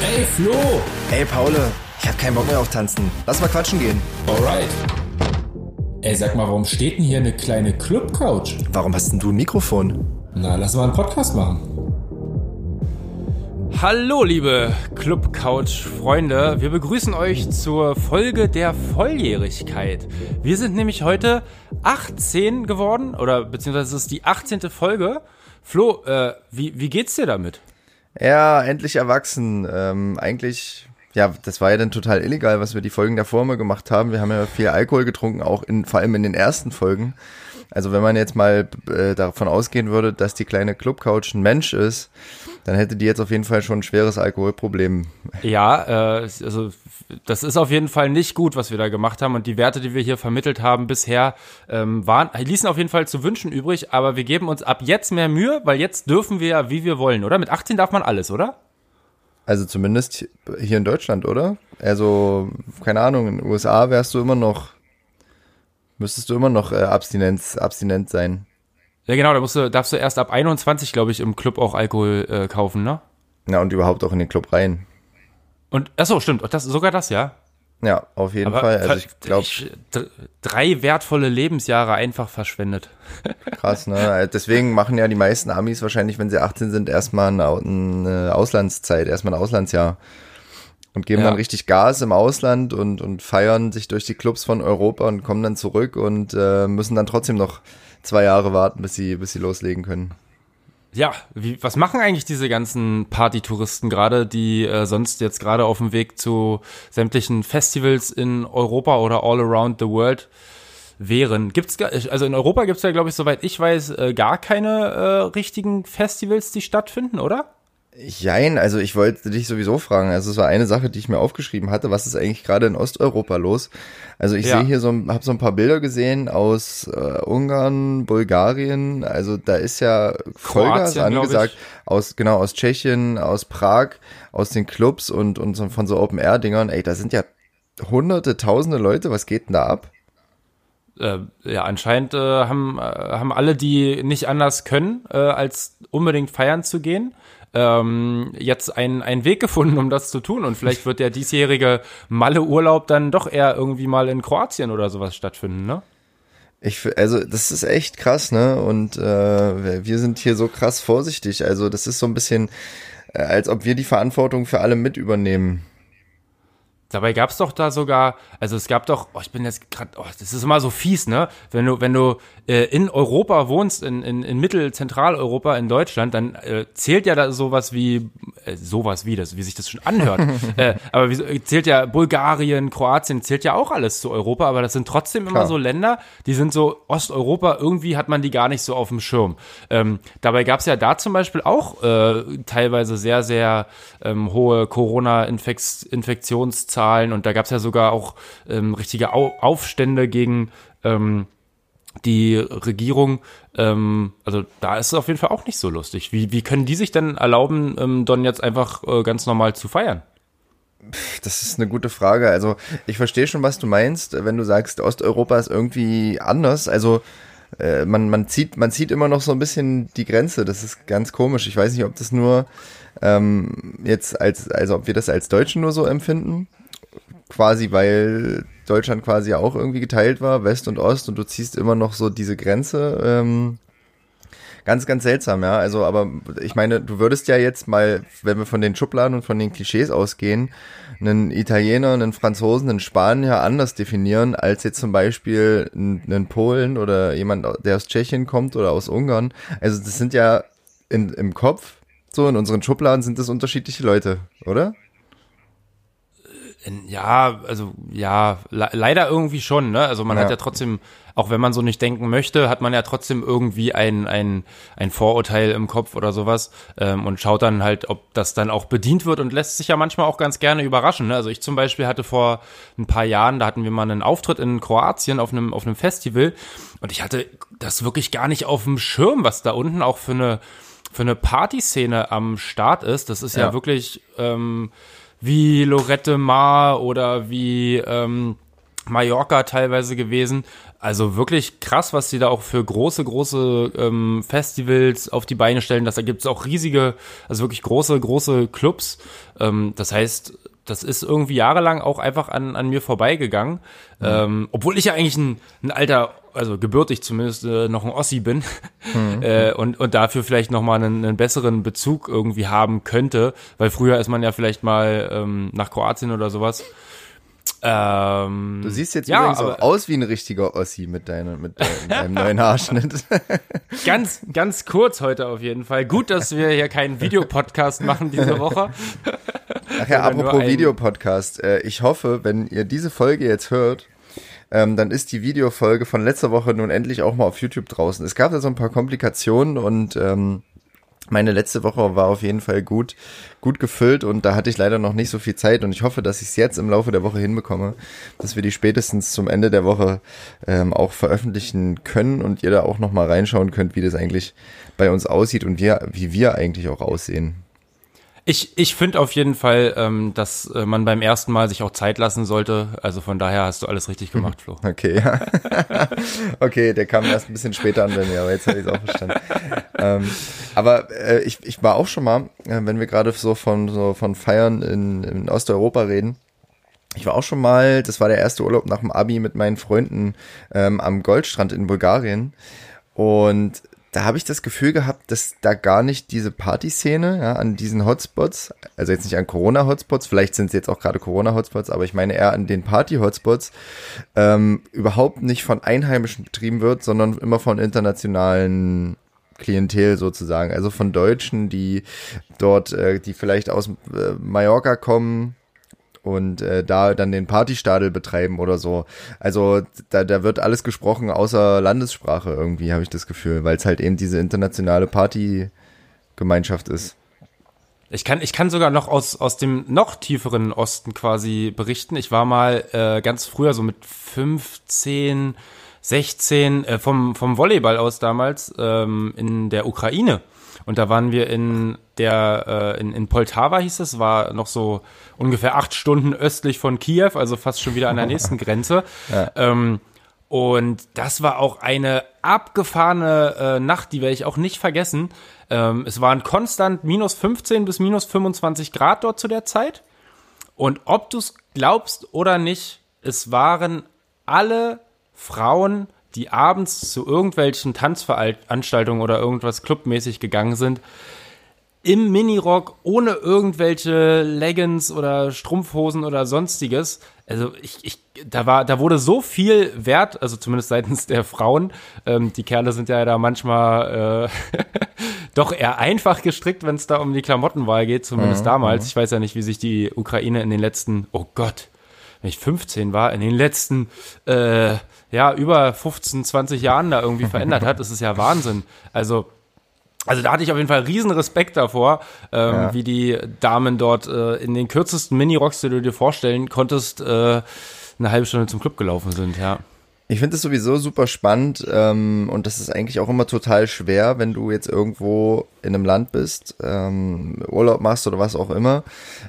Ey, Flo! Ey, Paul, ich hab keinen Bock mehr auf Tanzen. Lass mal quatschen gehen. Alright. Ey, sag mal, warum steht denn hier eine kleine Club-Couch? Warum hast denn du ein Mikrofon? Na, lass mal einen Podcast machen. Hallo, liebe Club Couch Freunde. Wir begrüßen euch zur Folge der Volljährigkeit. Wir sind nämlich heute 18 geworden, oder beziehungsweise es ist die 18. Folge. Flo, äh, wie, wie geht's dir damit? Ja, endlich erwachsen. Ähm, eigentlich, ja, das war ja dann total illegal, was wir die Folgen davor mal gemacht haben. Wir haben ja viel Alkohol getrunken, auch in, vor allem in den ersten Folgen. Also wenn man jetzt mal äh, davon ausgehen würde, dass die kleine Clubcouch ein Mensch ist, dann hätte die jetzt auf jeden Fall schon ein schweres Alkoholproblem. Ja, äh, also das ist auf jeden Fall nicht gut, was wir da gemacht haben. Und die Werte, die wir hier vermittelt haben bisher, ähm, waren, ließen auf jeden Fall zu wünschen übrig. Aber wir geben uns ab jetzt mehr Mühe, weil jetzt dürfen wir ja, wie wir wollen, oder? Mit 18 darf man alles, oder? Also zumindest hier in Deutschland, oder? Also, keine Ahnung, in den USA wärst du immer noch müsstest du immer noch äh, Abstinenz, abstinent sein. Ja, genau, da musst du, darfst du erst ab 21, glaube ich, im Club auch Alkohol äh, kaufen, ne? Ja, und überhaupt auch in den Club rein. Und, achso, stimmt, das, sogar das, ja? Ja, auf jeden Aber Fall. Also ich glaube, drei wertvolle Lebensjahre einfach verschwendet. Krass, ne? Also deswegen machen ja die meisten Amis wahrscheinlich, wenn sie 18 sind, erstmal eine Auslandszeit, erstmal ein Auslandsjahr und geben ja. dann richtig Gas im Ausland und, und feiern sich durch die Clubs von Europa und kommen dann zurück und äh, müssen dann trotzdem noch zwei Jahre warten, bis sie, bis sie loslegen können. Ja, wie, was machen eigentlich diese ganzen Partytouristen gerade, die äh, sonst jetzt gerade auf dem Weg zu sämtlichen Festivals in Europa oder all around the world wären? Gibt's also in Europa gibt's ja, glaube ich, soweit ich weiß, äh, gar keine äh, richtigen Festivals, die stattfinden, oder? Jein, also ich wollte dich sowieso fragen. Also es war eine Sache, die ich mir aufgeschrieben hatte. Was ist eigentlich gerade in Osteuropa los? Also ich ja. sehe hier so, habe so ein paar Bilder gesehen aus äh, Ungarn, Bulgarien. Also da ist ja Vollgas angesagt. Aus genau aus Tschechien, aus Prag, aus den Clubs und und so, von so Open Air Dingern. Ey, da sind ja Hunderte, Tausende Leute. Was geht denn da ab? Äh, ja, anscheinend äh, haben, äh, haben alle, die nicht anders können, äh, als unbedingt feiern zu gehen, ähm, jetzt einen, einen Weg gefunden, um das zu tun. Und vielleicht wird der diesjährige Malle-Urlaub dann doch eher irgendwie mal in Kroatien oder sowas stattfinden, ne? Ich, also das ist echt krass, ne? Und äh, wir sind hier so krass vorsichtig. Also das ist so ein bisschen, äh, als ob wir die Verantwortung für alle mit übernehmen. Dabei gab's doch da sogar, also es gab doch, oh, ich bin jetzt gerade, oh, das ist immer so fies, ne? Wenn du, wenn du äh, in Europa wohnst, in, in, in Mittel-Zentraleuropa, in Deutschland, dann äh, zählt ja da sowas wie, äh, sowas wie das, wie sich das schon anhört. äh, aber wie, zählt ja Bulgarien, Kroatien, zählt ja auch alles zu Europa, aber das sind trotzdem immer Klar. so Länder, die sind so Osteuropa, irgendwie hat man die gar nicht so auf dem Schirm. Ähm, dabei gab's ja da zum Beispiel auch äh, teilweise sehr, sehr ähm, hohe Corona-Infektionszahlen. Zahlen und da gab es ja sogar auch ähm, richtige Au Aufstände gegen ähm, die Regierung. Ähm, also da ist es auf jeden Fall auch nicht so lustig. Wie, wie können die sich denn erlauben, ähm, Don jetzt einfach äh, ganz normal zu feiern? Das ist eine gute Frage. Also ich verstehe schon, was du meinst, wenn du sagst, Osteuropa ist irgendwie anders. Also äh, man, man, zieht, man zieht immer noch so ein bisschen die Grenze. Das ist ganz komisch. Ich weiß nicht, ob das nur ähm, jetzt als, also ob wir das als Deutschen nur so empfinden quasi, weil Deutschland quasi auch irgendwie geteilt war, West und Ost, und du ziehst immer noch so diese Grenze. Ähm, ganz, ganz seltsam, ja. Also, aber ich meine, du würdest ja jetzt mal, wenn wir von den Schubladen und von den Klischees ausgehen, einen Italiener, einen Franzosen, einen Spanier anders definieren, als jetzt zum Beispiel einen Polen oder jemand, der aus Tschechien kommt oder aus Ungarn. Also, das sind ja in, im Kopf, so in unseren Schubladen sind das unterschiedliche Leute, oder? Ja, also ja, le leider irgendwie schon, ne? Also man ja. hat ja trotzdem, auch wenn man so nicht denken möchte, hat man ja trotzdem irgendwie ein, ein, ein Vorurteil im Kopf oder sowas ähm, und schaut dann halt, ob das dann auch bedient wird und lässt sich ja manchmal auch ganz gerne überraschen. Ne? Also ich zum Beispiel hatte vor ein paar Jahren, da hatten wir mal einen Auftritt in Kroatien auf einem, auf einem Festival und ich hatte das wirklich gar nicht auf dem Schirm, was da unten auch für eine, für eine Partyszene am Start ist. Das ist ja, ja wirklich. Ähm, wie Lorette Mar oder wie ähm, Mallorca teilweise gewesen. Also wirklich krass, was die da auch für große, große ähm, Festivals auf die Beine stellen. Das, da gibt es auch riesige, also wirklich große, große Clubs. Ähm, das heißt, das ist irgendwie jahrelang auch einfach an, an mir vorbeigegangen. Mhm. Ähm, obwohl ich ja eigentlich ein, ein alter, also gebürtig zumindest äh, noch ein Ossi bin mhm. äh, und, und dafür vielleicht nochmal einen, einen besseren Bezug irgendwie haben könnte, weil früher ist man ja vielleicht mal ähm, nach Kroatien oder sowas ähm, du siehst jetzt ja, übrigens auch aus wie ein richtiger Ossi mit, deiner, mit deinem neuen Haarschnitt. ganz, ganz kurz heute auf jeden Fall. Gut, dass wir hier keinen Videopodcast machen diese Woche. Ach ja, apropos Videopodcast. Äh, ich hoffe, wenn ihr diese Folge jetzt hört, ähm, dann ist die Videofolge von letzter Woche nun endlich auch mal auf YouTube draußen. Es gab da so ein paar Komplikationen und ähm, meine letzte Woche war auf jeden Fall gut, gut gefüllt und da hatte ich leider noch nicht so viel Zeit und ich hoffe, dass ich es jetzt im Laufe der Woche hinbekomme, dass wir die spätestens zum Ende der Woche ähm, auch veröffentlichen können und ihr da auch nochmal reinschauen könnt, wie das eigentlich bei uns aussieht und wir, wie wir eigentlich auch aussehen. Ich, ich finde auf jeden Fall, ähm, dass äh, man beim ersten Mal sich auch Zeit lassen sollte. Also von daher hast du alles richtig gemacht, Flo. Okay, ja. okay, der kam erst ein bisschen später an bei mir, aber jetzt habe ich es auch verstanden. ähm, aber äh, ich, ich war auch schon mal, äh, wenn wir gerade so von so von Feiern in, in Osteuropa reden, ich war auch schon mal, das war der erste Urlaub nach dem Abi mit meinen Freunden ähm, am Goldstrand in Bulgarien. Und da habe ich das Gefühl gehabt, dass da gar nicht diese Partyszene ja, an diesen Hotspots, also jetzt nicht an Corona-Hotspots, vielleicht sind es jetzt auch gerade Corona-Hotspots, aber ich meine eher an den Party-Hotspots, ähm, überhaupt nicht von Einheimischen betrieben wird, sondern immer von internationalen Klientel sozusagen, also von Deutschen, die dort, äh, die vielleicht aus äh, Mallorca kommen, und äh, da dann den Partystadel betreiben oder so. Also da, da wird alles gesprochen außer Landessprache irgendwie, habe ich das Gefühl, weil es halt eben diese internationale Partygemeinschaft ist. Ich kann, ich kann sogar noch aus, aus dem noch tieferen Osten quasi berichten. Ich war mal äh, ganz früher, so mit 15, 16, äh, vom, vom Volleyball aus damals ähm, in der Ukraine. Und da waren wir in der, äh, in, in Poltava hieß es, war noch so ungefähr acht Stunden östlich von Kiew, also fast schon wieder an der nächsten Grenze. Ja. Ähm, und das war auch eine abgefahrene äh, Nacht, die werde ich auch nicht vergessen. Ähm, es waren konstant minus 15 bis minus 25 Grad dort zu der Zeit. Und ob du es glaubst oder nicht, es waren alle Frauen, die abends zu irgendwelchen Tanzveranstaltungen oder irgendwas clubmäßig gegangen sind, im Minirock ohne irgendwelche Leggings oder Strumpfhosen oder sonstiges. Also ich, ich, da war, da wurde so viel Wert, also zumindest seitens der Frauen. Ähm, die Kerle sind ja da manchmal äh, doch eher einfach gestrickt, wenn es da um die Klamottenwahl geht, zumindest mhm, damals. Mhm. Ich weiß ja nicht, wie sich die Ukraine in den letzten, oh Gott, wenn ich 15 war, in den letzten äh, ja über 15, 20 Jahren da irgendwie verändert hat. Das ist ja Wahnsinn. Also also da hatte ich auf jeden Fall riesen Respekt davor, ähm, ja. wie die Damen dort äh, in den kürzesten Mini-Rocks, die du dir vorstellen konntest, äh, eine halbe Stunde zum Club gelaufen sind, ja. Ich finde es sowieso super spannend ähm, und das ist eigentlich auch immer total schwer, wenn du jetzt irgendwo in einem Land bist, ähm, Urlaub machst oder was auch immer.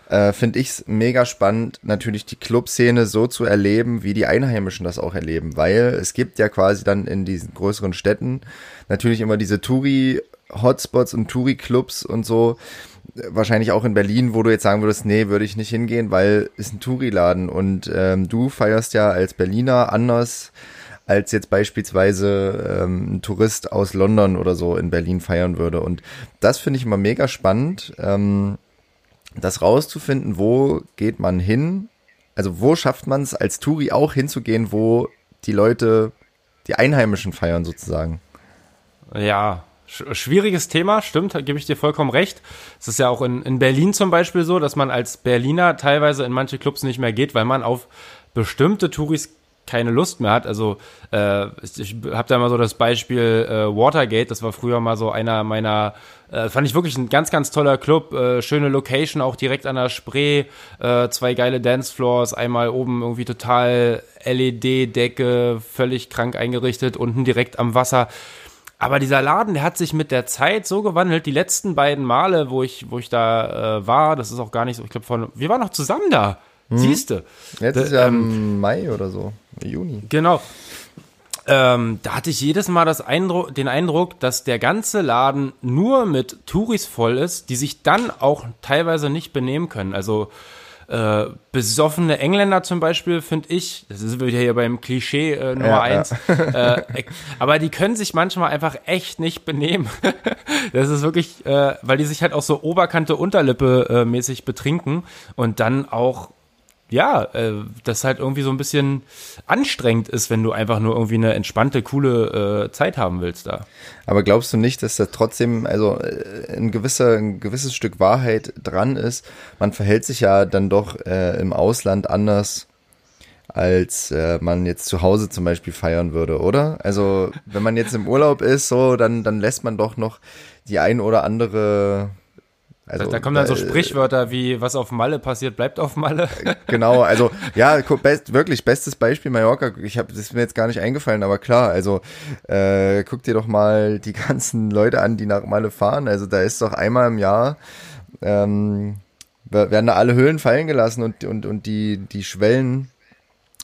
Äh, finde ich es mega spannend, natürlich die Clubszene so zu erleben, wie die Einheimischen das auch erleben, weil es gibt ja quasi dann in diesen größeren Städten natürlich immer diese Touri- Hotspots und Touri-Clubs und so. Wahrscheinlich auch in Berlin, wo du jetzt sagen würdest, nee, würde ich nicht hingehen, weil ist ein Touri-Laden und ähm, du feierst ja als Berliner anders als jetzt beispielsweise ähm, ein Tourist aus London oder so in Berlin feiern würde. Und das finde ich immer mega spannend, ähm, das rauszufinden, wo geht man hin, also wo schafft man es als Touri auch hinzugehen, wo die Leute, die Einheimischen feiern sozusagen. Ja, Schwieriges Thema, stimmt, gebe ich dir vollkommen recht. Es ist ja auch in, in Berlin zum Beispiel so, dass man als Berliner teilweise in manche Clubs nicht mehr geht, weil man auf bestimmte Touris keine Lust mehr hat. Also äh, ich habe da mal so das Beispiel äh, Watergate, das war früher mal so einer meiner, äh, fand ich wirklich ein ganz, ganz toller Club, äh, schöne Location, auch direkt an der Spree, äh, zwei geile Dancefloors, einmal oben irgendwie total LED-Decke, völlig krank eingerichtet, unten direkt am Wasser. Aber dieser Laden, der hat sich mit der Zeit so gewandelt. Die letzten beiden Male, wo ich, wo ich da äh, war, das ist auch gar nicht so. Ich glaube, von wir waren noch zusammen da. Siehste. Jetzt Da- ist ja ähm, im Mai oder so, Juni. Genau. Ähm, da hatte ich jedes Mal das Eindruck, den Eindruck, dass der ganze Laden nur mit Touris voll ist, die sich dann auch teilweise nicht benehmen können. Also äh, besoffene Engländer zum Beispiel, finde ich, das ist wieder hier beim Klischee äh, Nummer Ja, ja. eins, Äh, aber die können sich manchmal einfach echt nicht benehmen. das ist wirklich, äh, weil die sich halt auch so Oberkante Unterlippe äh, mäßig betrinken und dann auch ja, äh, das halt irgendwie so ein bisschen anstrengend ist, wenn du einfach nur irgendwie eine entspannte, coole äh, Zeit haben willst da. Aber glaubst du nicht, dass da trotzdem also äh, ein gewisser ein gewisses Stück Wahrheit dran ist? Man verhält sich ja dann doch äh, im Ausland anders als äh, man jetzt zu Hause zum Beispiel feiern würde, oder? Also wenn man jetzt im Urlaub ist, so dann dann lässt man doch noch die ein oder andere also, Da, da kommen dann so äh, Sprichwörter wie, was auf Malle passiert, bleibt auf Malle. Genau, also ja, best, wirklich bestes Beispiel Mallorca. Ich habe das ist mir jetzt gar nicht eingefallen, aber klar, also äh, guck dir doch mal die ganzen Leute an, die nach Malle fahren. Also da ist doch einmal im Jahr ähm, wer- werden da alle Höhlen fallen gelassen und und und die die Schwellen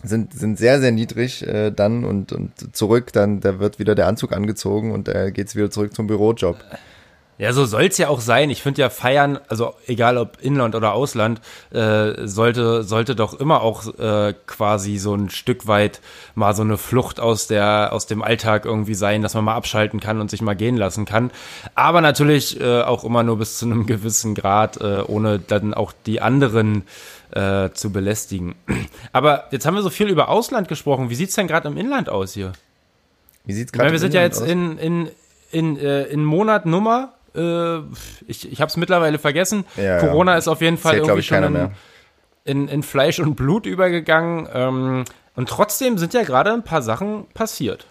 sind sind sehr sehr niedrig äh, dann und und zurück dann da wird wieder der Anzug angezogen und da geht's wieder zurück zum Bürojob. Ja, so soll's ja auch sein. Ich finde ja Feiern, also egal ob Inland oder Ausland, äh, sollte sollte doch immer auch äh, quasi so ein Stück weit mal so eine Flucht aus der aus dem Alltag irgendwie sein, dass man mal abschalten kann und sich mal gehen lassen kann. Aber natürlich äh, auch immer nur bis zu einem gewissen Grad, äh, ohne dann auch die anderen äh, zu belästigen. Aber jetzt haben wir so viel über Ausland gesprochen. Wie sieht's denn gerade im Inland aus hier? Wie sieht's gerade wir sind ja jetzt in, in, in, äh, in Monat Nummer. Äh, ich ich habe es mittlerweile vergessen. Ja, ja. Corona ist auf jeden Fall Zählt, irgendwie ich, schon in, in, in Fleisch und Blut übergegangen. Ähm, und trotzdem sind ja gerade ein paar Sachen passiert.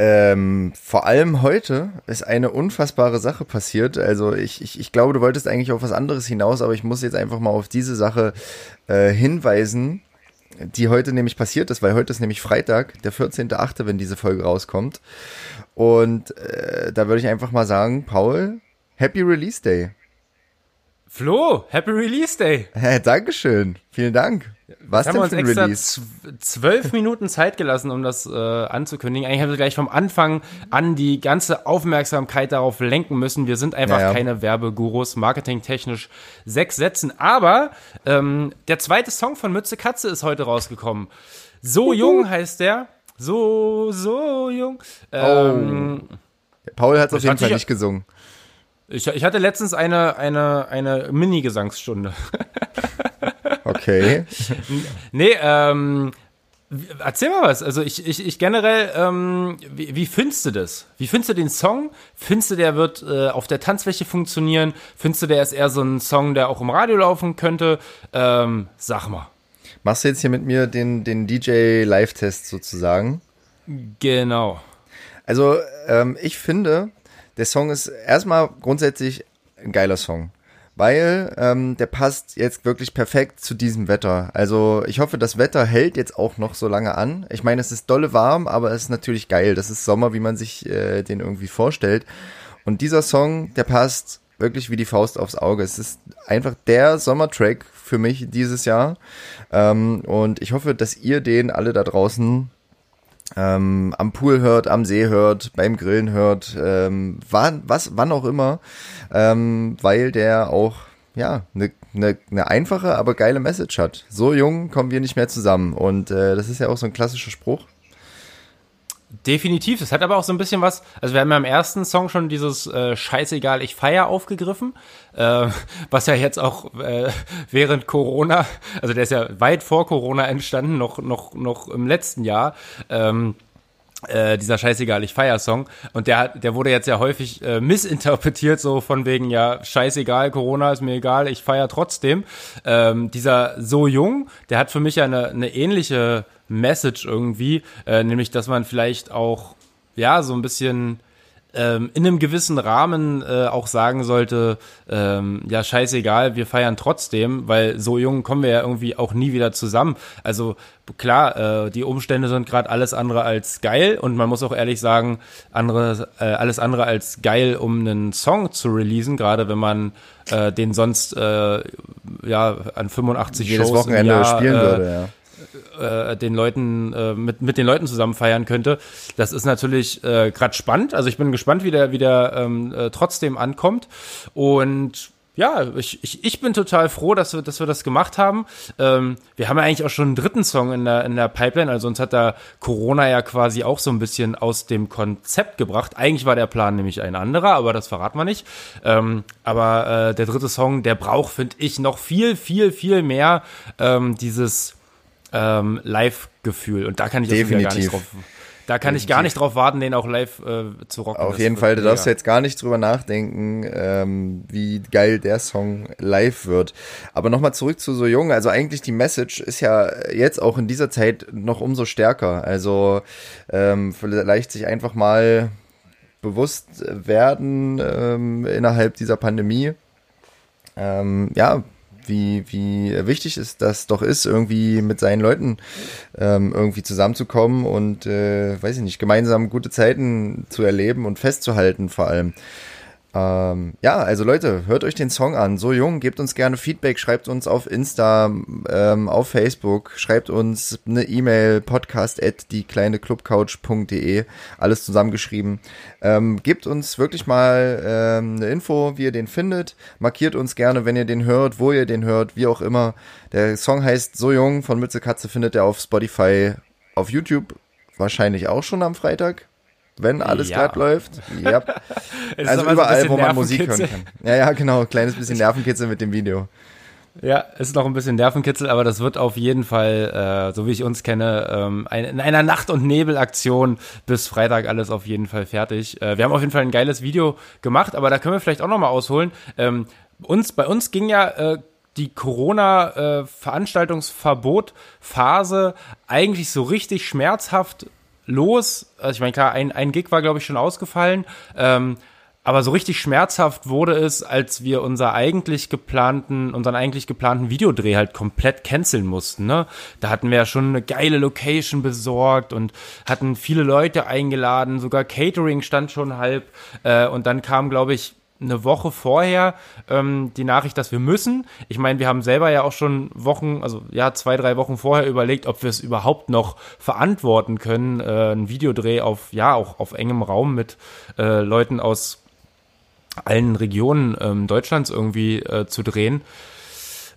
Ähm, vor allem heute ist eine unfassbare Sache passiert. Also ich, ich, ich glaube, du wolltest eigentlich auf was anderes hinaus, aber ich muss jetzt einfach mal auf diese Sache äh, hinweisen, die heute nämlich passiert ist, weil heute ist nämlich Freitag, der 14.8., wenn diese Folge rauskommt. Und äh, da würde ich einfach mal sagen, Paul, Happy Release Day. Flo, Happy Release Day. Dankeschön. Vielen Dank. Was Wir haben denn uns extra Release? zw- zwölf Minuten Zeit gelassen, um das äh, anzukündigen. Eigentlich haben wir gleich vom Anfang an die ganze Aufmerksamkeit darauf lenken müssen. Wir sind einfach Ja, ja. keine Werbegurus, marketingtechnisch sechs Sätzen. Aber ähm, der zweite Song von Mütze Katze ist heute rausgekommen. So jung heißt der. So, so jung. Ähm, Paul hat es auf jeden Fall nicht gesungen. ich, ich hatte letztens eine, eine, eine Mini-Gesangsstunde. Okay. Nee, ähm, erzähl mal was. Also ich, ich, ich generell, ähm, wie, wie findest du das? Wie findest du den Song? Findest du, der wird äh, auf der Tanzfläche funktionieren? Findest du, der ist eher so ein Song, der auch im Radio laufen könnte? Ähm, sag mal. Machst du jetzt hier mit mir den, den DJ-Live-Test sozusagen? Genau. Also, ähm, ich finde, der Song ist erstmal grundsätzlich ein geiler Song. Weil ähm, der passt jetzt wirklich perfekt zu diesem Wetter. Also ich hoffe, das Wetter hält jetzt auch noch so lange an. Ich meine, es ist dolle warm, aber es ist natürlich geil. Das ist Sommer, wie man sich äh, den irgendwie vorstellt. Und dieser Song, der passt wirklich wie die Faust aufs Auge. Es ist einfach der Sommertrack für mich dieses Jahr. Ähm, und ich hoffe, dass ihr den alle da draußen ähm, am Pool hört, am See hört, beim Grillen hört, ähm, wann, was, wann auch immer, ähm, weil der auch ja eine ne, ne einfache, aber geile Message hat. So jung kommen wir nicht mehr zusammen und äh, das ist ja auch so ein klassischer Spruch. Definitiv. Das hat aber auch so ein bisschen was. Also wir haben ja im ersten Song schon dieses äh, Scheißegal, ich feier aufgegriffen, äh, was ja jetzt auch äh, während Corona, also der ist ja weit vor Corona entstanden, noch noch noch im letzten Jahr. Ähm, äh, dieser Scheißegal, ich feier Song. Und der, hat- der wurde jetzt ja häufig äh, missinterpretiert, so von wegen, ja, scheißegal, Corona ist mir egal, ich feier trotzdem. Ähm, dieser So Jung, der hat für mich ja eine, eine ähnliche Message irgendwie, äh, nämlich, dass man vielleicht auch, ja, so ein bisschen ähm, in einem gewissen Rahmen äh, auch sagen sollte, ähm, ja, scheißegal, wir feiern trotzdem, weil so jung kommen wir ja irgendwie auch nie wieder zusammen. Also klar, äh, die Umstände sind gerade alles andere als geil und man muss auch ehrlich sagen, andere, äh, alles andere als geil, um einen Song zu releasen, gerade wenn man äh, den sonst äh, ja an 85 Jedes Shows Wochenende Jahr, spielen äh, würde, ja. Äh, den Leuten äh, mit mit den Leuten zusammen feiern könnte. Das ist natürlich äh, gerade spannend. Also ich bin gespannt, wie der wie der ähm, äh, trotzdem ankommt und ja, ich, ich, ich bin total froh, dass wir, dass wir das gemacht haben. Ähm, wir haben ja eigentlich auch schon einen dritten Song in der, in der Pipeline. Also uns hat da Corona ja quasi auch so ein bisschen aus dem Konzept gebracht. Eigentlich war der Plan nämlich ein anderer, aber das verraten wir nicht. Ähm, aber äh, der dritte Song, der braucht, finde ich, noch viel, viel, viel mehr ähm, dieses ähm, Live-Gefühl. Und da kann ich schon wieder gar nicht Definitiv. drauf. Da kann ich gar nicht drauf warten, den auch live äh, zu rocken. Auf Das jeden Fall, da mega. darfst du jetzt gar nicht drüber nachdenken, ähm, wie geil der Song live wird. Aber nochmal zurück zu So Jung. Also eigentlich die Message ist ja jetzt auch in dieser Zeit noch umso stärker. Also ähm, vielleicht sich einfach mal bewusst werden ähm, innerhalb dieser Pandemie. Ähm, ja, wie, wie wichtig es das doch ist, irgendwie mit seinen Leuten ähm, irgendwie zusammenzukommen und, äh, weiß ich nicht, gemeinsam gute Zeiten zu erleben und festzuhalten vor allem. Ähm, ja, also Leute, hört euch den Song an. So jung, gebt uns gerne Feedback, schreibt uns auf Insta, ähm, auf Facebook, schreibt uns eine E-Mail, podcast at diekleineclubcouch.de, alles zusammengeschrieben. Ähm, gebt uns wirklich mal ähm, eine Info, wie ihr den findet. Markiert uns gerne, wenn ihr den hört, wo ihr den hört, wie auch immer. Der Song heißt So jung von Mütze Katze, findet ihr auf Spotify, auf YouTube wahrscheinlich auch schon am Freitag. Wenn alles Ja. glatt läuft. Ja. Also so überall, wo man Musik hören kann. Ja, ja, genau. Kleines bisschen Nervenkitzel mit dem Video. Ja, ist noch ein bisschen Nervenkitzel, aber das wird auf jeden Fall, äh, so wie ich uns kenne, ähm, ein, in einer Nacht- und Nebelaktion bis Freitag alles auf jeden Fall fertig. Äh, wir haben auf jeden Fall ein geiles Video gemacht, aber da können wir vielleicht auch noch mal ausholen. Ähm, uns, bei uns ging ja äh, die Corona-Veranstaltungsverbot-Phase eigentlich so richtig schmerzhaft los. Also ich meine, klar, ein, ein Gig war, glaube ich, schon ausgefallen. Ähm, aber so richtig schmerzhaft wurde es, als wir unser eigentlich geplanten, unseren eigentlich geplanten Videodreh halt komplett canceln mussten. Ne? Da hatten wir ja schon eine geile Location besorgt und hatten viele Leute eingeladen, sogar Catering stand schon halb. Äh, und dann kam, glaube ich, eine Woche vorher ähm, die Nachricht, dass wir müssen. Ich meine, wir haben selber ja auch schon Wochen, also ja, zwei, drei Wochen vorher überlegt, ob wir es überhaupt noch verantworten können, äh, einen Videodreh auf, ja, auch auf engem Raum mit äh, Leuten aus allen Regionen ähm, Deutschlands irgendwie äh, zu drehen.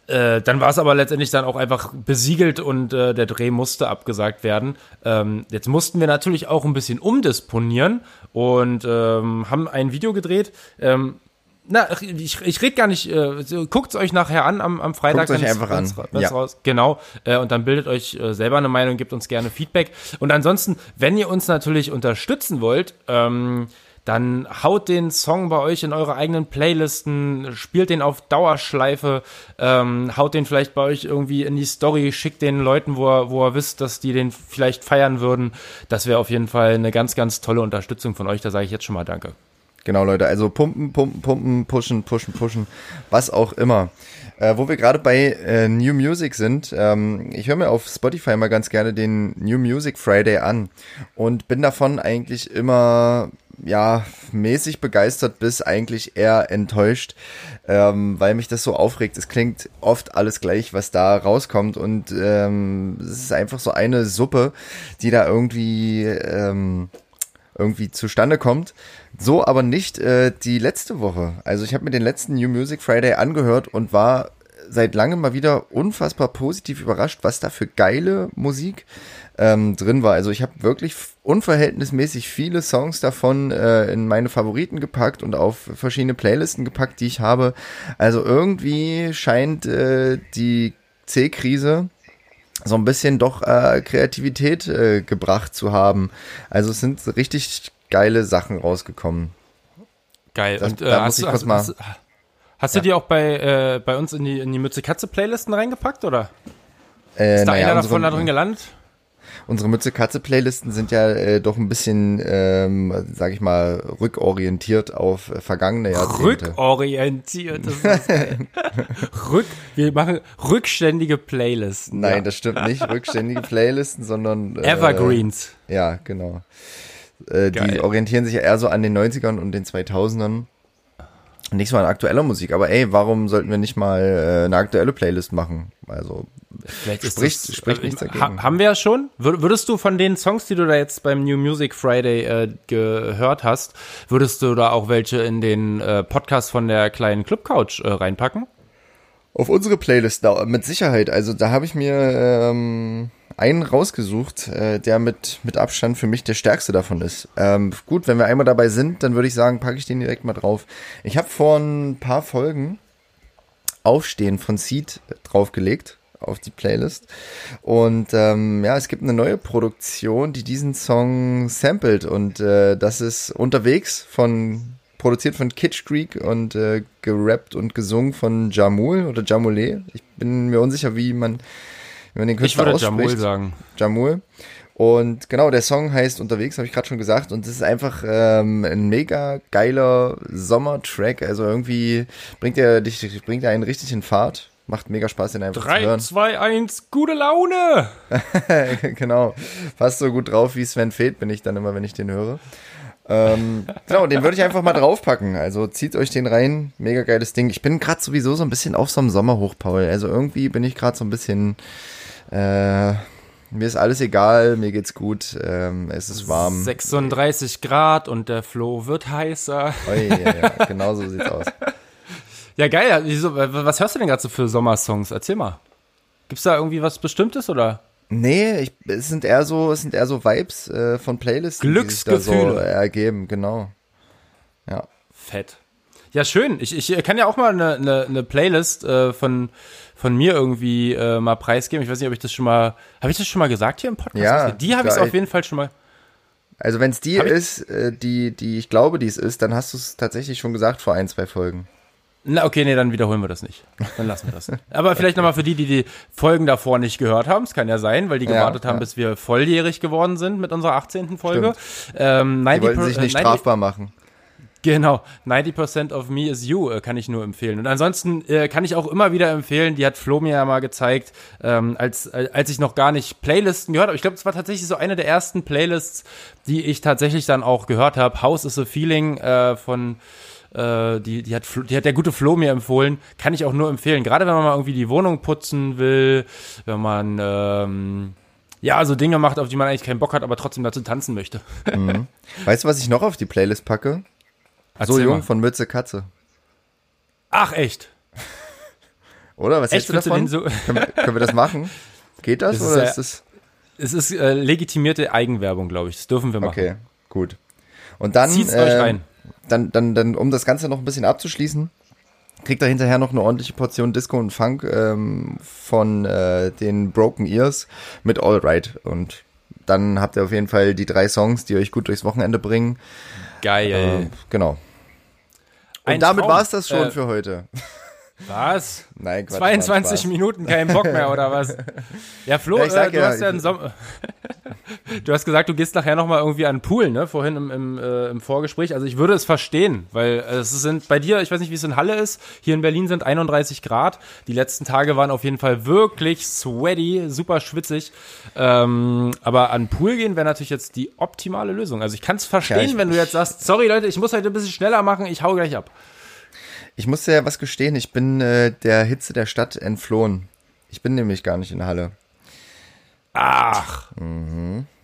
Äh, dann war es aber letztendlich dann auch einfach besiegelt und äh, der Dreh musste abgesagt werden. Ähm, jetzt mussten wir natürlich auch ein bisschen umdisponieren und ähm, haben ein Video gedreht. Ähm, na, ich, ich rede gar nicht, äh, guckt es euch nachher an am, am Freitag. Guckt's euch einfach wenn's- an. wenn's Ja. raus, genau. Äh, und dann bildet euch äh, selber eine Meinung, gebt uns gerne Feedback. Und ansonsten, wenn ihr uns natürlich unterstützen wollt, ähm, dann haut den Song bei euch in eure eigenen Playlisten, spielt den auf Dauerschleife, ähm, haut den vielleicht bei euch irgendwie in die Story, schickt den Leuten, wo ihr, wo ihr wisst, dass die den vielleicht feiern würden. Das wäre auf jeden Fall eine ganz, ganz tolle Unterstützung von euch. Da sage ich jetzt schon mal Danke. Genau, Leute. Also pumpen, pumpen, pumpen, pushen, pushen, pushen. Was auch immer. Äh, wo wir gerade bei äh, New Music sind, ähm, ich höre mir auf Spotify mal ganz gerne den New Music Friday an und bin davon eigentlich immer ja mäßig begeistert bis eigentlich eher enttäuscht, ähm, weil mich das so aufregt. Es klingt oft alles gleich, was da rauskommt und ähm, es ist einfach so eine Suppe, die da irgendwie ähm, irgendwie zustande kommt. So aber nicht äh, die letzte Woche. Also ich habe mir den letzten New Music Friday angehört und war seit langem mal wieder unfassbar positiv überrascht, was da für geile Musik ähm, drin war. Also ich habe wirklich unverhältnismäßig viele Songs davon äh, in meine Favoriten gepackt und auf verschiedene Playlisten gepackt, die ich habe. Also irgendwie scheint äh, die C-Krise so ein bisschen doch äh, Kreativität äh, gebracht zu haben. Also es sind richtig geile Sachen rausgekommen. Geil. Das- und äh, da muss hast, ich du, kurz hast, mal- hast, hast du die auch bei, äh, bei uns in die, in die Mütze Katze Playlisten reingepackt oder? Äh, Ist da naja, einer unsere- davon da drin gelandet? unsere Mütze-Katze-Playlisten sind ja äh, doch ein bisschen, ähm, sag ich mal, rückorientiert auf äh, vergangene Jahrzehnte. Rückorientiert, das ist. Rück, wir machen rückständige Playlisten. Nein, ja. das stimmt nicht. Rückständige Playlisten, sondern äh, Evergreens. Ja, genau. Äh, die orientieren sich ja eher so an den 90ern und den 2000ern. Nicht so an aktueller Musik, aber ey, warum sollten wir nicht mal äh, eine aktuelle Playlist machen? Also, Vielleicht ist Spricht- das, spricht äh, nichts dagegen. ha- Haben wir ja schon. Wür- Würdest du von den Songs, die du da jetzt beim New Music Friday äh, gehört hast, würdest du da auch welche in den äh, Podcast von der kleinen Club Couch äh, reinpacken? Auf unsere Playlist, da, mit Sicherheit. Also da habe ich mir ähm, einen rausgesucht, äh, der mit, mit Abstand für mich der stärkste davon ist. Ähm, gut, wenn wir einmal dabei sind, dann würde ich sagen, packe ich den direkt mal drauf. Ich habe vor ein paar Folgen Aufstehen von Seed draufgelegt auf die Playlist. Und ähm, ja, es gibt eine neue Produktion, die diesen Song samplet. Und äh, das ist unterwegs von produziert von Kitsch Creek und äh, gerappt und gesungen von Jamul oder Jamule. Ich bin mir unsicher, wie man, wie man den Ich Künstler würde ausspricht. Jamul sagen. Jamul. Und genau, der Song heißt Unterwegs, habe ich gerade schon gesagt. Und das ist einfach ähm, ein mega geiler Sommertrack. Also irgendwie bringt er dich, bringt er einen richtig in Fahrt. Macht mega Spaß, den einfach zu 3, hören. 2, 1, gute Laune! genau. Fast so gut drauf wie Sven Feth bin ich dann immer, wenn ich den höre. Ähm, genau, den würde ich einfach mal draufpacken. Also zieht euch den rein. Mega geiles Ding. Ich bin gerade sowieso so ein bisschen auf so einem Sommerhoch, Paul. Also irgendwie bin ich gerade so ein bisschen. Äh, mir ist alles egal, mir geht's gut, ähm, es ist warm. 36 Grad und der Flow wird heißer. Oi, ja, ja, genau so sieht's aus. Ja, geil. Wieso, was hörst du denn gerade so für Sommersongs? Erzähl mal. Gibt's da irgendwie was Bestimmtes oder? Nee, ich, es sind eher so, es sind eher so Vibes äh, von Playlisten, die sich da so äh, ergeben, genau. Ja. Fett. Ja, schön. Ich, ich kann ja auch mal eine, eine, eine Playlist äh, von, von mir irgendwie äh, mal preisgeben. Ich weiß nicht, ob ich das schon mal. Habe ich das schon mal gesagt hier im Podcast? Ja, die habe ich auf jeden Fall schon mal. Also wenn es die ist, äh, die, die ich glaube, die es ist, dann hast du es tatsächlich schon gesagt vor ein, zwei Folgen. Na, okay, nee, dann wiederholen wir das nicht. Dann lassen wir das. Aber vielleicht nochmal für die, die die Folgen davor nicht gehört haben. Es kann ja sein, weil die Ja, gewartet haben, ja. bis wir volljährig geworden sind mit unserer 18. Folge. Ähm, Die 90 wollten sich nicht 90 strafbar machen. Genau, 90% of me is you, äh, kann ich nur empfehlen. Und ansonsten äh, kann ich auch immer wieder empfehlen, die hat Flo mir ja mal gezeigt, ähm, als, äh, als ich noch gar nicht Playlisten gehört habe. Ich glaube, es war tatsächlich so eine der ersten Playlists, die ich tatsächlich dann auch gehört habe. House is a Feeling äh, von äh, die, die, hat, die hat der gute Flo mir empfohlen. Kann ich auch nur empfehlen. Gerade wenn man mal irgendwie die Wohnung putzen will, wenn man ähm, ja, so Dinge macht, auf die man eigentlich keinen Bock hat, aber trotzdem dazu tanzen möchte. Weißt du, was ich noch auf die Playlist packe? So jung mal. von Mütze Katze. Ach, echt? Oder? Was Echt, hältst du du davon? den so- können, wir, können wir das machen? Geht das, Das ist oder ja- ist das? Es ist äh, legitimierte Eigenwerbung, glaube ich. Das dürfen wir machen. Okay, gut. Und dann, Zieht's euch äh, rein. dann, dann, dann, um das Ganze noch ein bisschen abzuschließen, kriegt er hinterher noch eine ordentliche Portion Disco und Funk ähm, von äh, den Broken Ears mit All Right. Und dann habt ihr auf jeden Fall die drei Songs, die euch gut durchs Wochenende bringen. Geil. Äh, genau. Und damit war es das schon Äh, für heute. Was? Nein, Quatsch, 22 Spaß. Minuten, kein Bock mehr, oder was? Ja, Flo, Ja, äh, du ja, hast ja einen Sommer. du hast gesagt, du gehst nachher nochmal irgendwie an den Pool, ne? Vorhin im, im, äh, im Vorgespräch. Also ich würde es verstehen, weil äh, es sind bei dir, ich weiß nicht, wie es in Halle ist. Hier in Berlin sind 31 Grad. Die letzten Tage waren auf jeden Fall wirklich sweaty, super schwitzig. Ähm, aber an den Pool gehen wäre natürlich jetzt die optimale Lösung. Also ich kann es verstehen, Ja, ich- wenn du jetzt sagst, sorry Leute, ich muss heute ein bisschen schneller machen, ich hau gleich ab. Ich muss dir ja was gestehen, ich bin äh, der Hitze der Stadt entflohen. Ich bin nämlich gar nicht in Halle. Ach.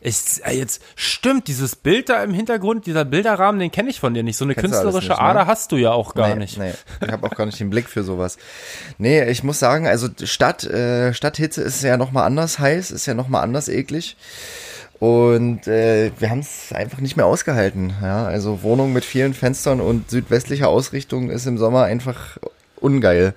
Ist, äh, jetzt stimmt, dieses Bild da im Hintergrund, dieser Bilderrahmen, den kenne ich von dir nicht. So eine Kennst künstlerische nicht, ne? Ader hast du ja auch gar nee, nicht. Nee, ich habe auch gar nicht den Blick für sowas. Nee, ich muss sagen, also Stadt, äh, Stadthitze ist ja nochmal anders heiß, ist ja nochmal anders eklig. Und äh, wir haben es einfach nicht mehr ausgehalten. Ja? Also Wohnung mit vielen Fenstern und südwestlicher Ausrichtung ist im Sommer einfach ungeil.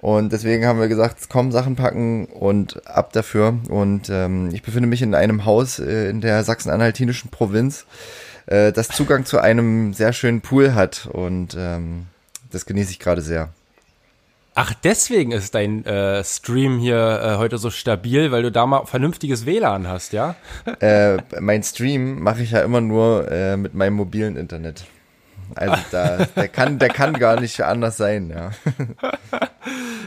Und deswegen haben wir gesagt, komm, Sachen packen und ab dafür. Und ähm, ich befinde mich in einem Haus äh, in der sachsen-anhaltinischen Provinz, äh, das Zugang zu einem sehr schönen Pool hat. Und ähm, das genieße ich gerade sehr. Ach, deswegen ist dein äh, Stream hier äh, heute so stabil, weil du da mal vernünftiges WLAN hast, ja? Äh, mein Stream mache ich ja immer nur äh, mit meinem mobilen Internet. Also da, der kann, der kann gar nicht anders sein, ja.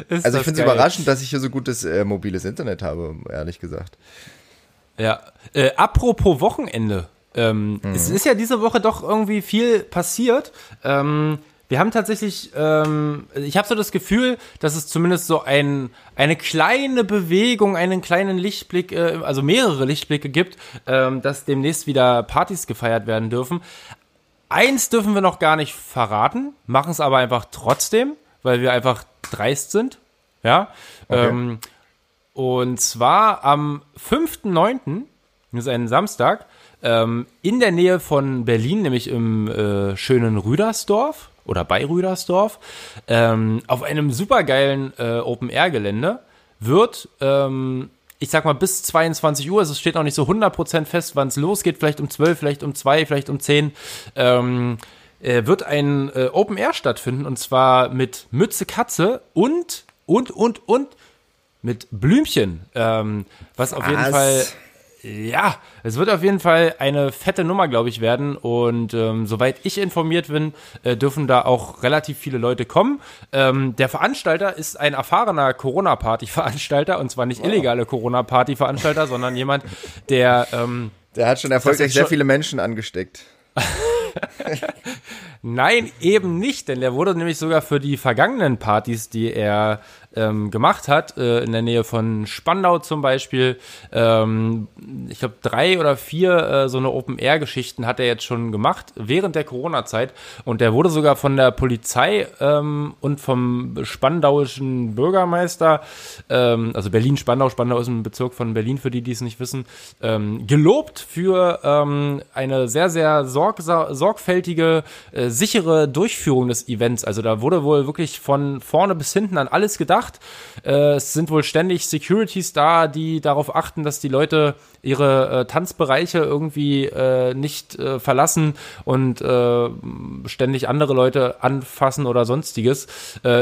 also ich finde es überraschend, dass ich hier so gutes äh, mobiles Internet habe, ehrlich gesagt. Ja. Äh, apropos Wochenende. Ähm, mhm. Es ist ja diese Woche doch irgendwie viel passiert. Ähm, wir haben tatsächlich, ähm, ich habe so das Gefühl, dass es zumindest so ein, eine kleine Bewegung, einen kleinen Lichtblick, äh, also mehrere Lichtblicke gibt, ähm, dass demnächst wieder Partys gefeiert werden dürfen. Eins dürfen wir noch gar nicht verraten, machen es aber einfach trotzdem, weil wir einfach dreist sind. Ja. Okay. Ähm, und zwar am 5.9., das ist ein Samstag, ähm, in der Nähe von Berlin, nämlich im äh, schönen Rüdersdorf oder bei Rüdersdorf, ähm, auf einem supergeilen äh, Open-Air-Gelände wird, ähm, ich sag mal, bis 22 Uhr, also es steht noch nicht so 100% fest, wann es losgeht, vielleicht um 12, vielleicht um 2, vielleicht um 10, ähm, äh, wird ein äh, Open Air stattfinden und zwar mit Mütze Katze und, und, und, und mit Blümchen, ähm, was, was auf jeden Fall ja, es wird auf jeden Fall eine fette Nummer, glaube ich, werden. Und ähm, soweit ich informiert bin, äh, dürfen da auch relativ viele Leute kommen. Ähm, der Veranstalter ist ein erfahrener Corona-Party-Veranstalter und zwar nicht illegale Corona-Party-Veranstalter, sondern jemand, der ähm, der hat schon erfolgreich sehr viele Menschen angesteckt. Nein, eben nicht, denn der wurde nämlich sogar für die vergangenen Partys, die er ähm, gemacht hat, äh, in der Nähe von Spandau zum Beispiel. Ähm, ich glaube, drei oder vier äh, so eine Open-Air-Geschichten hat er jetzt schon gemacht während der Corona-Zeit. Und der wurde sogar von der Polizei ähm, und vom spandauischen Bürgermeister, ähm, also Berlin-Spandau, Spandau ist ein Bezirk von Berlin, für die, die es nicht wissen, ähm, gelobt für ähm, eine sehr, sehr sorg sorgfältige, äh, sichere Durchführung des Events. Also da wurde wohl wirklich von vorne bis hinten an alles gedacht. Äh, es sind wohl ständig Securities da, die darauf achten, dass die Leute ihre äh, Tanzbereiche irgendwie äh, nicht äh, verlassen und ständig andere Leute anfassen oder sonstiges.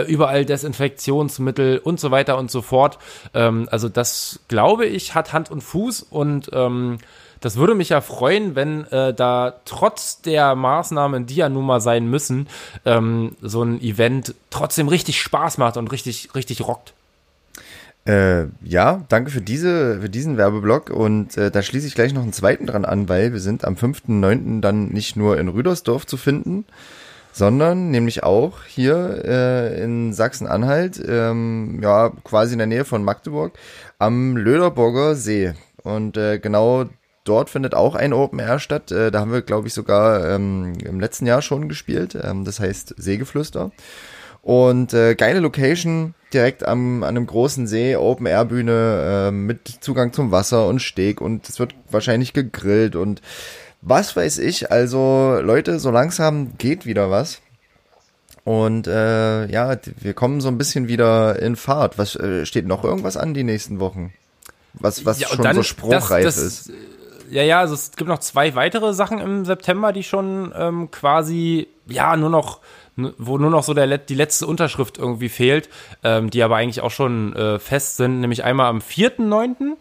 Überall Desinfektionsmittel und so weiter und so fort. Ähm, also das, glaube ich, hat Hand und Fuß und ähm, das würde mich ja freuen, wenn äh, da trotz der Maßnahmen, die ja nun mal sein müssen, ähm, so ein Event trotzdem richtig Spaß macht und richtig, richtig rockt. Äh, ja, danke für diese, für diesen Werbeblock und äh, da schließe ich gleich noch einen zweiten dran an, weil wir sind am 5.9. dann nicht nur in Rüdersdorf zu finden, sondern nämlich auch hier äh, in Sachsen-Anhalt, ähm, ja, quasi in der Nähe von Magdeburg, am Löderburger See. Und äh, genau dort findet auch ein Open Air statt. Äh, da haben wir, glaube ich, sogar ähm, im letzten Jahr schon gespielt. Ähm, das heißt Seegeflüster. Und äh, geile Location, direkt am, an einem großen See, Open Air Bühne äh, mit Zugang zum Wasser und Steg und es wird wahrscheinlich gegrillt und was weiß ich. Also Leute, so langsam geht wieder was. Und äh, ja, wir kommen so ein bisschen wieder in Fahrt. Was äh, steht noch irgendwas an die nächsten Wochen? Was, was ja, schon so spruchreif das, das, ist ja, ja, also es gibt noch zwei weitere Sachen im September, die schon ähm, quasi, ja, nur noch, wo nur noch so der, die letzte Unterschrift irgendwie fehlt, ähm, die aber eigentlich auch schon äh, fest sind, nämlich einmal am 4.9.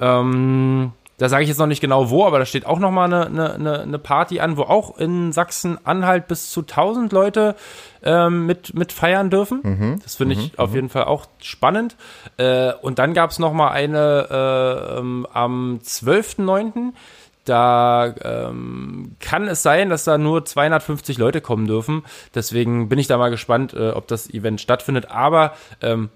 Ähm, da sage ich jetzt noch nicht genau wo, aber da steht auch noch mal eine, eine, eine Party an, wo auch in Sachsen-Anhalt bis zu 1000 Leute ähm, mit, mit feiern dürfen. Mhm. Das finde ich mhm. auf mhm. jeden Fall auch spannend. Äh, und dann gab es noch mal eine äh, ähm, am 12.09., da ähm, kann es sein, dass da nur 250 Leute kommen dürfen. Deswegen bin ich da mal gespannt, äh, ob das Event stattfindet. Aber ähm,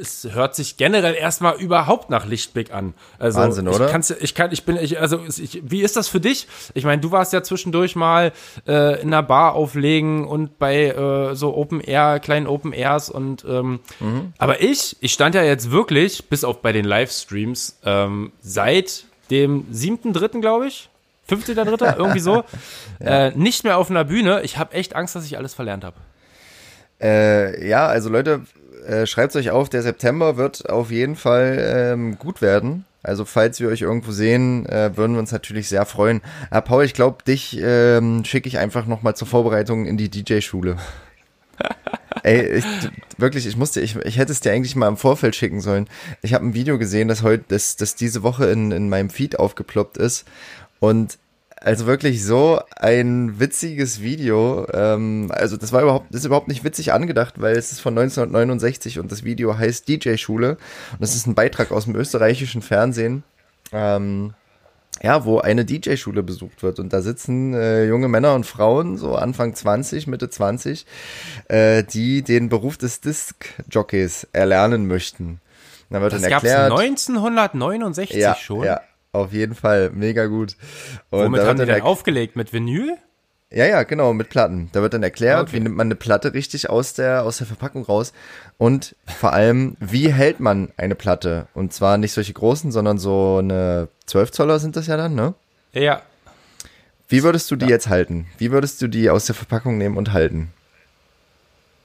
es hört sich generell erstmal überhaupt nach Lichtblick an. Also Wahnsinn, oder? Ich, kann's, ich kann, ich bin, ich, also ich, wie ist das für dich? Ich meine, du warst ja zwischendurch mal äh, in einer Bar auflegen und bei äh, so Open Air, kleinen Open Airs und ähm, mhm. aber ich, ich stand ja jetzt wirklich, bis auf bei den Livestreams, ähm, seit dem siebten dritten, glaube ich. 15.3., irgendwie so, ja. äh, nicht mehr auf einer Bühne. Ich habe echt Angst, dass ich alles verlernt habe. Äh, ja, also Leute, äh, schreibt euch auf, der September wird auf jeden Fall ähm, gut werden. Also falls wir euch irgendwo sehen, äh, würden wir uns natürlich sehr freuen. Herr Paul, ich glaube, dich ähm, schicke ich einfach nochmal zur Vorbereitung in die DJ-Schule. Ey, ich, wirklich, ich musste, ich, ich hätte es dir eigentlich mal im Vorfeld schicken sollen. Ich habe ein Video gesehen, das heute, das, das diese Woche in, in meinem Feed aufgeploppt ist. Und also wirklich so ein witziges Video. Ähm, also das war überhaupt, das ist überhaupt nicht witzig angedacht, weil es ist von 1969 und das Video heißt DJ-Schule. Und das ist ein Beitrag aus dem österreichischen Fernsehen. Ähm, ja, wo eine DJ-Schule besucht wird. Und da sitzen äh, junge Männer und Frauen, so Anfang 20, Mitte 20, äh, die den Beruf des Disc-Jockeys erlernen möchten. Da wird das dann erklärt. 1969 ja, schon. Ja, auf jeden Fall, mega gut. Und Womit haben die denn aufgelegt? Mit Vinyl? Ja, ja, genau, mit Platten. Da wird dann erklärt, okay. wie nimmt man eine Platte richtig aus der, aus der Verpackung raus und vor allem, wie hält man eine Platte? Und zwar nicht solche großen, sondern so eine 12 Zoller sind das ja dann, ne? Ja. Wie würdest du die ja. jetzt halten? Wie würdest du die aus der Verpackung nehmen und halten?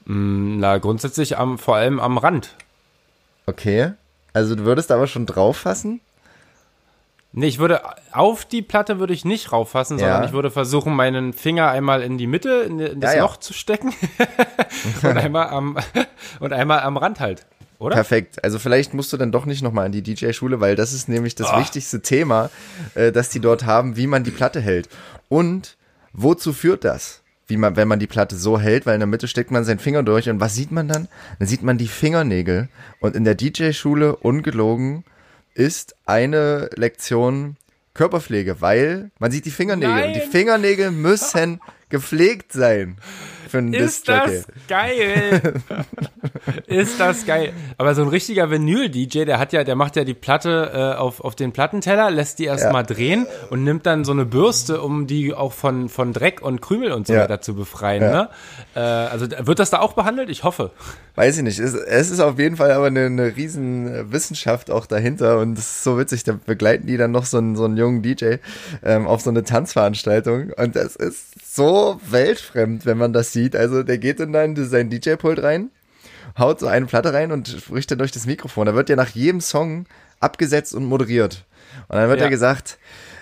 Mm, na, grundsätzlich am, vor allem am Rand. Okay. Also du würdest aber schon drauf fassen? Nee, ich würde auf die Platte würde ich nicht rauffassen, ja. sondern ich würde versuchen, meinen Finger einmal in die Mitte, in, in das ja, ja. Loch zu stecken und, einmal am, und einmal am Rand halt. Oder? Perfekt. Also vielleicht musst du dann doch nicht nochmal in die DJ-Schule, weil das ist nämlich das oh. wichtigste Thema, äh, das die dort haben, wie man die Platte hält. Und wozu führt das? Wie man, wenn man die Platte so hält, weil in der Mitte steckt man seinen Finger durch und was sieht man dann? Dann sieht man die Fingernägel. Und in der DJ-Schule, ungelogen, ist eine Lektion Körperpflege, weil man sieht die Fingernägel Nein. und die Fingernägel müssen gepflegt sein für einen Ist das geil. ist das geil. Aber so ein richtiger Vinyl-DJ, der hat ja, der macht ja die Platte äh, auf, auf den Plattenteller, lässt die erstmal ja. drehen und nimmt dann so eine Bürste, um die auch von, von Dreck und Krümel und so ja. weiter zu befreien. Ja. Ne? Äh, also wird das da auch behandelt? Ich hoffe. Weiß ich nicht. Es, es ist auf jeden Fall aber eine, eine riesen Wissenschaft auch dahinter und es ist so witzig, da begleiten die dann noch so einen, so einen jungen DJ ähm, auf so eine Tanzveranstaltung und das ist so weltfremd, wenn man das sieht. Also der geht dann in sein DJ-Pult rein, haut so eine Platte rein und spricht dann durch das Mikrofon. Da wird ja nach jedem Song abgesetzt und moderiert. Und dann wird ja. er gesagt,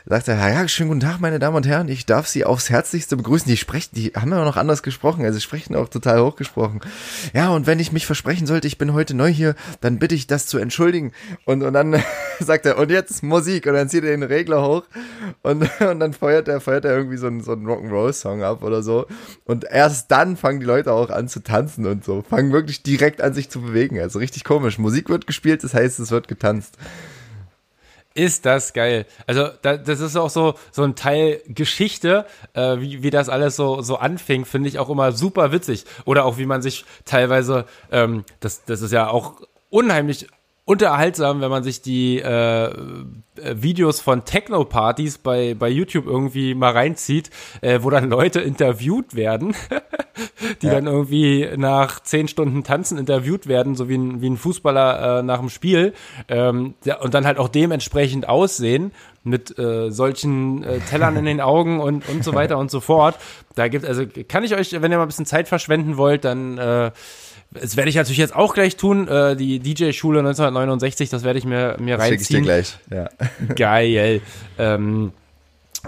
sagt er, ja, schönen guten Tag, meine Damen und Herren, ich darf Sie aufs Herzlichste begrüßen. Die sprechen, die haben ja noch anders gesprochen, also sprechen auch total hochgesprochen. Ja, und wenn ich mich versprechen sollte, ich bin heute neu hier, dann bitte ich das zu entschuldigen. Und, und dann sagt er, und jetzt Musik, und dann zieht er den Regler hoch und, und dann feuert er, feuert er irgendwie so einen, so einen Rock'n'Roll-Song ab oder so. Und erst dann fangen die Leute auch an zu tanzen und so, fangen wirklich direkt an sich zu bewegen. Also richtig komisch. Musik wird gespielt, das heißt, es wird getanzt. Ist das geil. Also da, das ist auch so, so ein Teil Geschichte, äh, wie, wie das alles so, so anfing, finde ich auch immer super witzig. Oder auch wie man sich teilweise, ähm, das, das ist ja auch unheimlich unterhaltsam, wenn man sich die äh, Videos von Techno-Partys bei, bei YouTube irgendwie mal reinzieht, äh, wo dann Leute interviewt werden, die ja. dann irgendwie nach zehn Stunden Tanzen interviewt werden, so wie ein, wie ein Fußballer äh, nach dem Spiel ähm, und dann halt auch dementsprechend aussehen mit äh, solchen äh, Tellern in den Augen und, und so weiter und so fort. Da gibt also kann ich euch, wenn ihr mal ein bisschen Zeit verschwenden wollt, dann äh, das werde ich natürlich jetzt auch gleich tun. Äh, die DJ-Schule 1969, das werde ich mir, mir reinziehen. Schick ich dir gleich, ja. Geil. Ähm,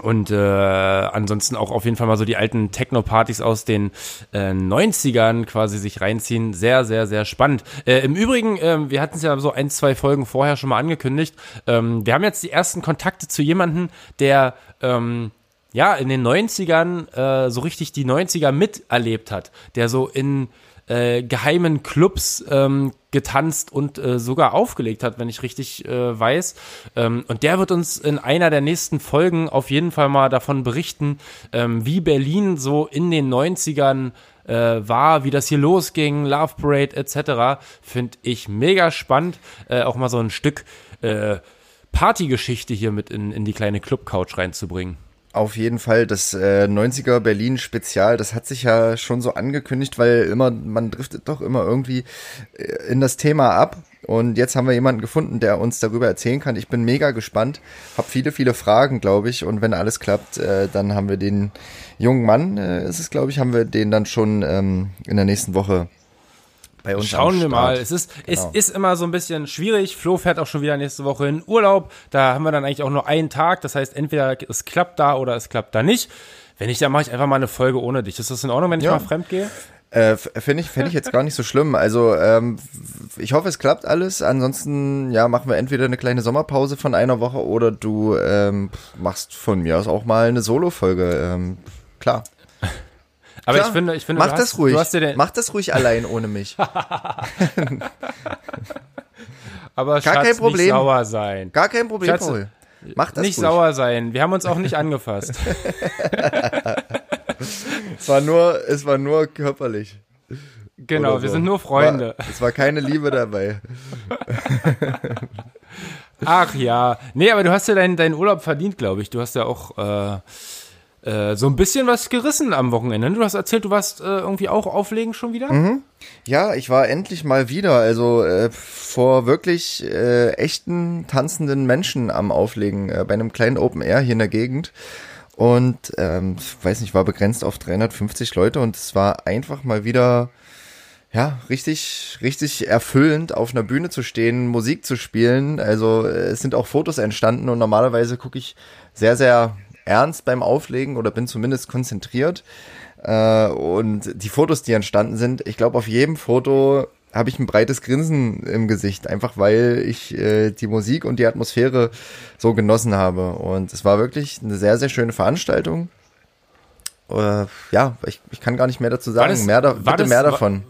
und äh, ansonsten auch auf jeden Fall mal so die alten Techno-Partys aus den äh, 90ern quasi sich reinziehen. Sehr, sehr, sehr spannend. Äh, Im Übrigen, äh, wir hatten es ja so ein, zwei Folgen vorher schon mal angekündigt. Ähm, wir haben jetzt die ersten Kontakte zu jemandem, der ähm, ja in den 90ern äh, so richtig die 90er miterlebt hat. Der so in äh, geheimen Clubs ähm, getanzt und äh, sogar aufgelegt hat, wenn ich richtig äh, weiß. Ähm, und der wird uns in einer der nächsten Folgen auf jeden Fall mal davon berichten, ähm, wie Berlin so in den 90ern äh, war, wie das hier losging, Love Parade etc. Finde ich mega spannend. Äh, auch mal so ein Stück äh, Partygeschichte hier mit in, in die kleine Club-Couch reinzubringen. Auf jeden Fall, das äh, 90er Berlin Spezial, das hat sich ja schon so angekündigt, weil immer, man driftet doch immer irgendwie äh, in das Thema ab. Und jetzt haben wir jemanden gefunden, der uns darüber erzählen kann. Ich bin mega gespannt, habe viele, viele Fragen, glaube ich. Und wenn alles klappt, äh, dann haben wir den jungen Mann, äh, ist es, glaube ich, haben wir den dann schon ähm, in der nächsten Woche bei uns Schauen wir mal. Es ist, genau. es ist immer so ein bisschen schwierig. Flo fährt auch schon wieder nächste Woche in Urlaub. Da haben wir dann eigentlich auch nur einen Tag. Das heißt, entweder es klappt da oder es klappt da nicht. Wenn nicht, dann mache ich einfach mal eine Folge ohne dich. Ist das in Ordnung, wenn ich ja. mal fremd gehe? Äh, Finde ich, find ich jetzt gar nicht so schlimm. Also ähm, ich hoffe, es klappt alles. Ansonsten ja, machen wir entweder eine kleine Sommerpause von einer Woche oder du ähm, machst von mir aus auch mal eine Solo-Folge. Ähm, klar. Aber Klar, ich finde, ich finde, mach das hast, ruhig. Mach das ruhig allein ohne mich. aber gar Schatz, kein Problem. nicht sauer sein. Gar kein Problem, Schatz, Paul. Mach das nicht ruhig. sauer sein. Wir haben uns auch nicht angefasst. Es war nur, es war nur körperlich. Genau, oder wir so. sind nur Freunde. War, es war keine Liebe dabei. Ach ja. Nee, aber du hast ja deinen deinen Urlaub verdient, glaube ich. Du hast ja auch äh, äh, so ein bisschen was gerissen am Wochenende. Du hast erzählt, du warst äh, irgendwie auch auflegen schon wieder? Mhm. Ja, ich war endlich mal wieder, also äh, vor wirklich äh, echten tanzenden Menschen am Auflegen äh, bei einem kleinen Open Air hier in der Gegend. Und ähm, weiß nicht, war begrenzt auf 350 Leute und es war einfach mal wieder ja, richtig, richtig erfüllend, auf einer Bühne zu stehen, Musik zu spielen. Also äh, es sind auch Fotos entstanden und normalerweise gucke ich sehr, sehr ernst beim Auflegen oder bin zumindest konzentriert. Äh, und die Fotos, die entstanden sind, ich glaube, auf jedem Foto habe ich ein breites Grinsen im Gesicht, einfach weil ich äh, die Musik und die Atmosphäre so genossen habe. Und es war wirklich eine sehr, sehr schöne Veranstaltung. Äh, ja, ich, ich kann gar nicht mehr dazu sagen. das- mehr da, war bitte das- mehr war- davon.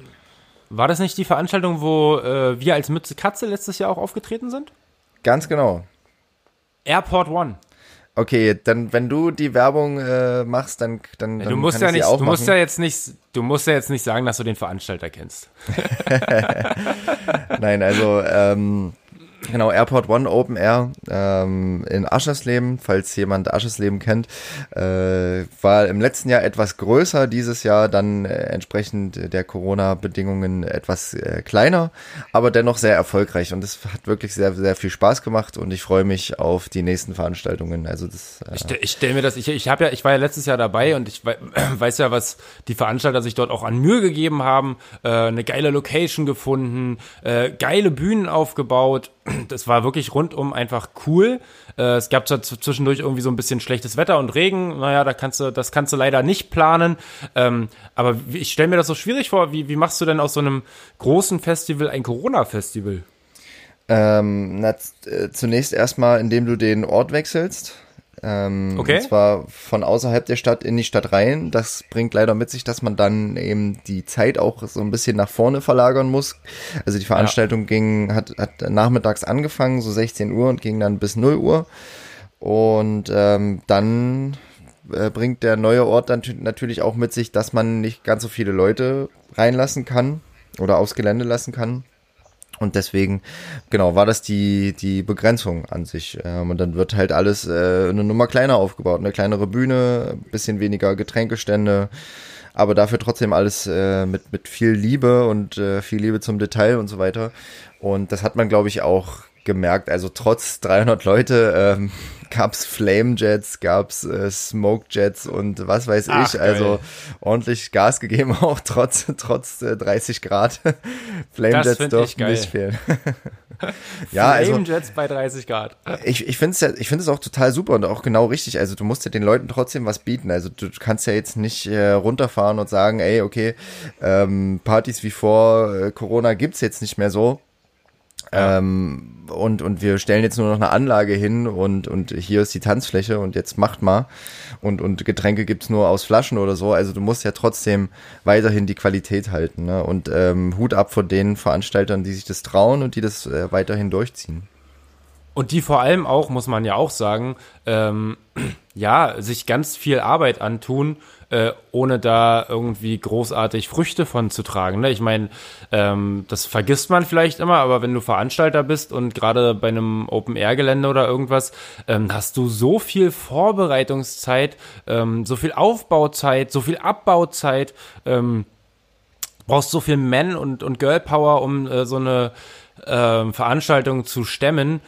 War das nicht die Veranstaltung, wo äh, wir als Mütze Katze letztes Jahr auch aufgetreten sind? Ganz genau. Airport One. Okay, dann wenn du die Werbung äh, machst, dann dann, dann Du musst ja nicht, du musst ja jetzt nicht, du musst ja jetzt nicht sagen, dass du den Veranstalter kennst. Nein, also ähm, genau Airport One Open Air ähm, in Aschersleben, falls jemand Aschersleben kennt, äh, war im letzten Jahr etwas größer, dieses Jahr dann äh, entsprechend der Corona-Bedingungen etwas äh, kleiner, aber dennoch sehr erfolgreich und es hat wirklich sehr sehr viel Spaß gemacht und ich freue mich auf die nächsten Veranstaltungen. Also das äh, Ich, ich stelle mir das, ich, ich habe ja, ich war ja letztes Jahr dabei und ich wei- weiß ja, was die Veranstalter sich dort auch an Mühe gegeben haben. Äh, eine geile Location gefunden, äh, geile Bühnen aufgebaut. Das war wirklich rundum einfach cool. Äh, es gab zwischendurch irgendwie so ein bisschen schlechtes Wetter und Regen. Naja, da kannst du, das kannst du leider nicht planen. Ähm, aber ich stelle mir das so schwierig vor. Wie, wie machst du denn aus so einem großen Festival ein Corona-Festival? Ähm, na, äh, zunächst erstmal, indem du den Ort wechselst. Ähm, Okay. Und zwar von außerhalb der Stadt in die Stadt rein. Das bringt leider mit sich, dass man dann eben die Zeit auch so ein bisschen nach vorne verlagern muss. Also die Veranstaltung ging, hat, hat nachmittags angefangen, so 16 Uhr und ging dann bis 0 Uhr. Und ähm, dann äh, bringt der neue Ort dann tü- natürlich auch mit sich, dass man nicht ganz so viele Leute reinlassen kann oder aufs Gelände lassen kann. Und deswegen, genau, war das die, die Begrenzung an sich. Ähm, und dann wird halt alles äh, eine Nummer kleiner aufgebaut. Eine kleinere Bühne, bisschen weniger Getränkestände, aber dafür trotzdem alles äh, mit, mit viel Liebe und äh, viel Liebe zum Detail und so weiter. Und das hat man, glaube ich, auch gemerkt. Also trotz 300 Leute ähm, gab's Flamejets, gab's äh, Smokejets und was weiß Ach, ich. Also geil. ordentlich Gas gegeben, auch trotz, trotz äh, 30 Grad. Flamejets geil. nicht fehlen. ja, also Flamejets bei 30 Grad. ich, ich finde es ja, ich finde es auch total super und auch genau richtig. Also du musst ja den Leuten trotzdem was bieten. Also du kannst ja jetzt nicht äh, runterfahren und sagen, ey, okay, ähm, Partys wie vor äh, Corona gibt's jetzt nicht mehr so. Ähm, und, und wir stellen jetzt nur noch eine Anlage hin und, und hier ist die Tanzfläche und jetzt macht mal. Und, und Getränke gibt's nur aus Flaschen oder so. Also du musst ja trotzdem weiterhin die Qualität halten. Ne? Und ähm, Hut ab vor den Veranstaltern, die sich das trauen und die das äh, weiterhin durchziehen. Und die vor allem auch, muss man ja auch sagen, ähm, ja, sich ganz viel Arbeit antun, äh, ohne da irgendwie großartig Früchte von zu tragen. Ne? Ich meine, ähm, das vergisst man vielleicht immer, aber wenn du Veranstalter bist und gerade bei einem Open-Air-Gelände oder irgendwas, ähm, hast du so viel Vorbereitungszeit, ähm, so viel Aufbauzeit, so viel Abbauzeit, ähm, brauchst so viel Man- und, und Girl-Power, um äh, so eine ähm, Veranstaltung zu stemmen.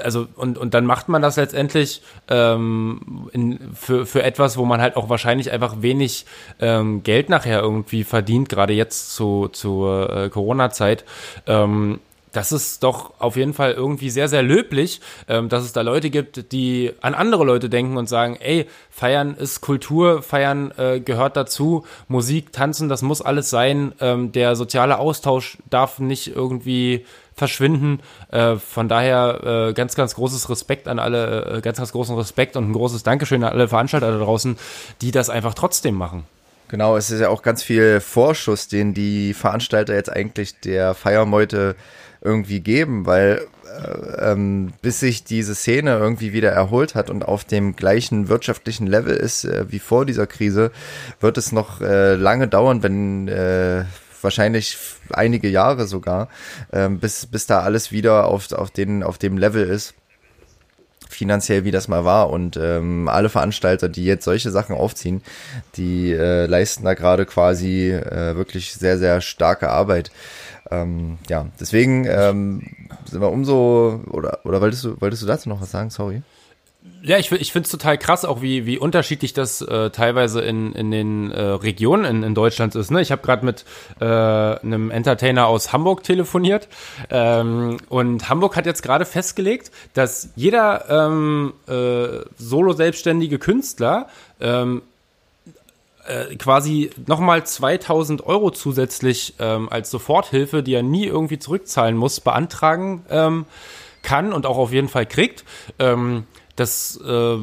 Also und, und dann macht man das letztendlich ähm, in, für, für etwas, wo man halt auch wahrscheinlich einfach wenig ähm, Geld nachher irgendwie verdient, gerade jetzt zu, zur äh, Corona-Zeit. Ähm, das ist doch auf jeden Fall irgendwie sehr, sehr löblich, ähm, dass es da Leute gibt, die an andere Leute denken und sagen, ey, feiern ist Kultur, feiern äh, gehört dazu, Musik, Tanzen, das muss alles sein, ähm, der soziale Austausch darf nicht irgendwie verschwinden. Äh, von daher äh, ganz, ganz großes Respekt an alle, äh, ganz, ganz großen Respekt und ein großes Dankeschön an alle Veranstalter da draußen, die das einfach trotzdem machen. Genau, es ist ja auch ganz viel Vorschuss, den die Veranstalter jetzt eigentlich der Feiermeute irgendwie geben, weil äh, ähm, bis sich diese Szene irgendwie wieder erholt hat und auf dem gleichen wirtschaftlichen Level ist äh, wie vor dieser Krise, wird es noch äh, lange dauern, wenn äh, wahrscheinlich einige Jahre sogar, äh, bis, bis da alles wieder auf, auf, den, auf dem Level ist finanziell, wie das mal war. Und ähm, alle Veranstalter, die jetzt solche Sachen aufziehen, die äh, leisten da gerade quasi äh, wirklich sehr, sehr starke Arbeit. Ähm, ja, deswegen ähm, sind wir umso, oder, oder wolltest du, wolltest du dazu noch was sagen? Sorry. Ja, ich, ich finde es total krass, auch wie, wie unterschiedlich das äh, teilweise in, in den äh, Regionen in, in Deutschland ist. Ne? Ich habe gerade mit äh, einem Entertainer aus Hamburg telefoniert ähm, und Hamburg hat jetzt gerade festgelegt, dass jeder ähm, äh, solo-selbstständige Künstler ähm, äh, quasi nochmal 2000 Euro zusätzlich ähm, als Soforthilfe, die er nie irgendwie zurückzahlen muss, beantragen ähm, kann und auch auf jeden Fall kriegt. Ähm, das äh,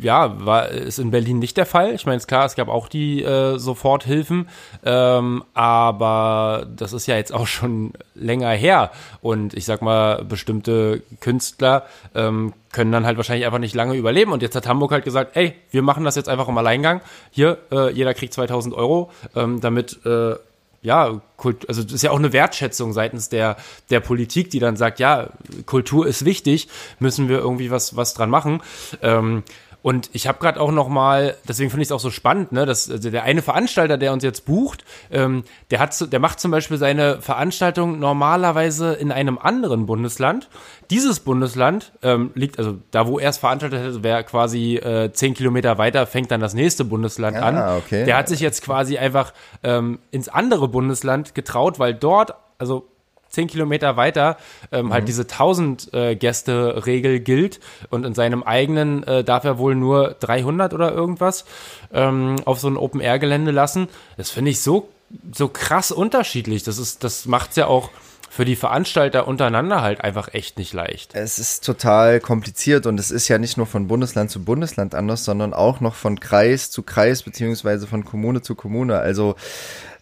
ja war ist in Berlin nicht der Fall. Ich meine, ist klar, es gab auch die äh, Soforthilfen, ähm, aber das ist ja jetzt auch schon länger her. Und ich sag mal, bestimmte Künstler ähm, können dann halt wahrscheinlich einfach nicht lange überleben. Und jetzt hat Hamburg halt gesagt, ey, wir machen das jetzt einfach im Alleingang. Hier, äh, jeder kriegt 2000 Euro, ähm, damit äh, ja, Kult, also das ist ja auch eine Wertschätzung seitens der, der Politik, die dann sagt, ja, Kultur ist wichtig, müssen wir irgendwie was, was dran machen. Ähm, und ich habe gerade auch noch mal, deswegen finde ich es auch so spannend, ne, dass also der eine Veranstalter, der uns jetzt bucht, ähm, der hat, der macht zum Beispiel seine Veranstaltung normalerweise in einem anderen Bundesland. Dieses Bundesland ähm, liegt, also da, wo er es veranstaltet hat, wäre quasi äh, zehn Kilometer weiter, fängt dann das nächste Bundesland Ah, an. okay. Der hat sich jetzt quasi einfach ähm, ins andere Bundesland getraut, weil dort, also zehn Kilometer weiter ähm, halt diese 1000 äh, Gäste Regel gilt und in seinem eigenen äh, darf er wohl nur 300 oder irgendwas ähm, auf so ein Open Air Gelände lassen. Das finde ich so so krass unterschiedlich. Das ist das macht's ja auch für die Veranstalter untereinander halt einfach echt nicht leicht. Es ist total kompliziert und es ist ja nicht nur von Bundesland zu Bundesland anders, sondern auch noch von Kreis zu Kreis beziehungsweise von Kommune zu Kommune. Also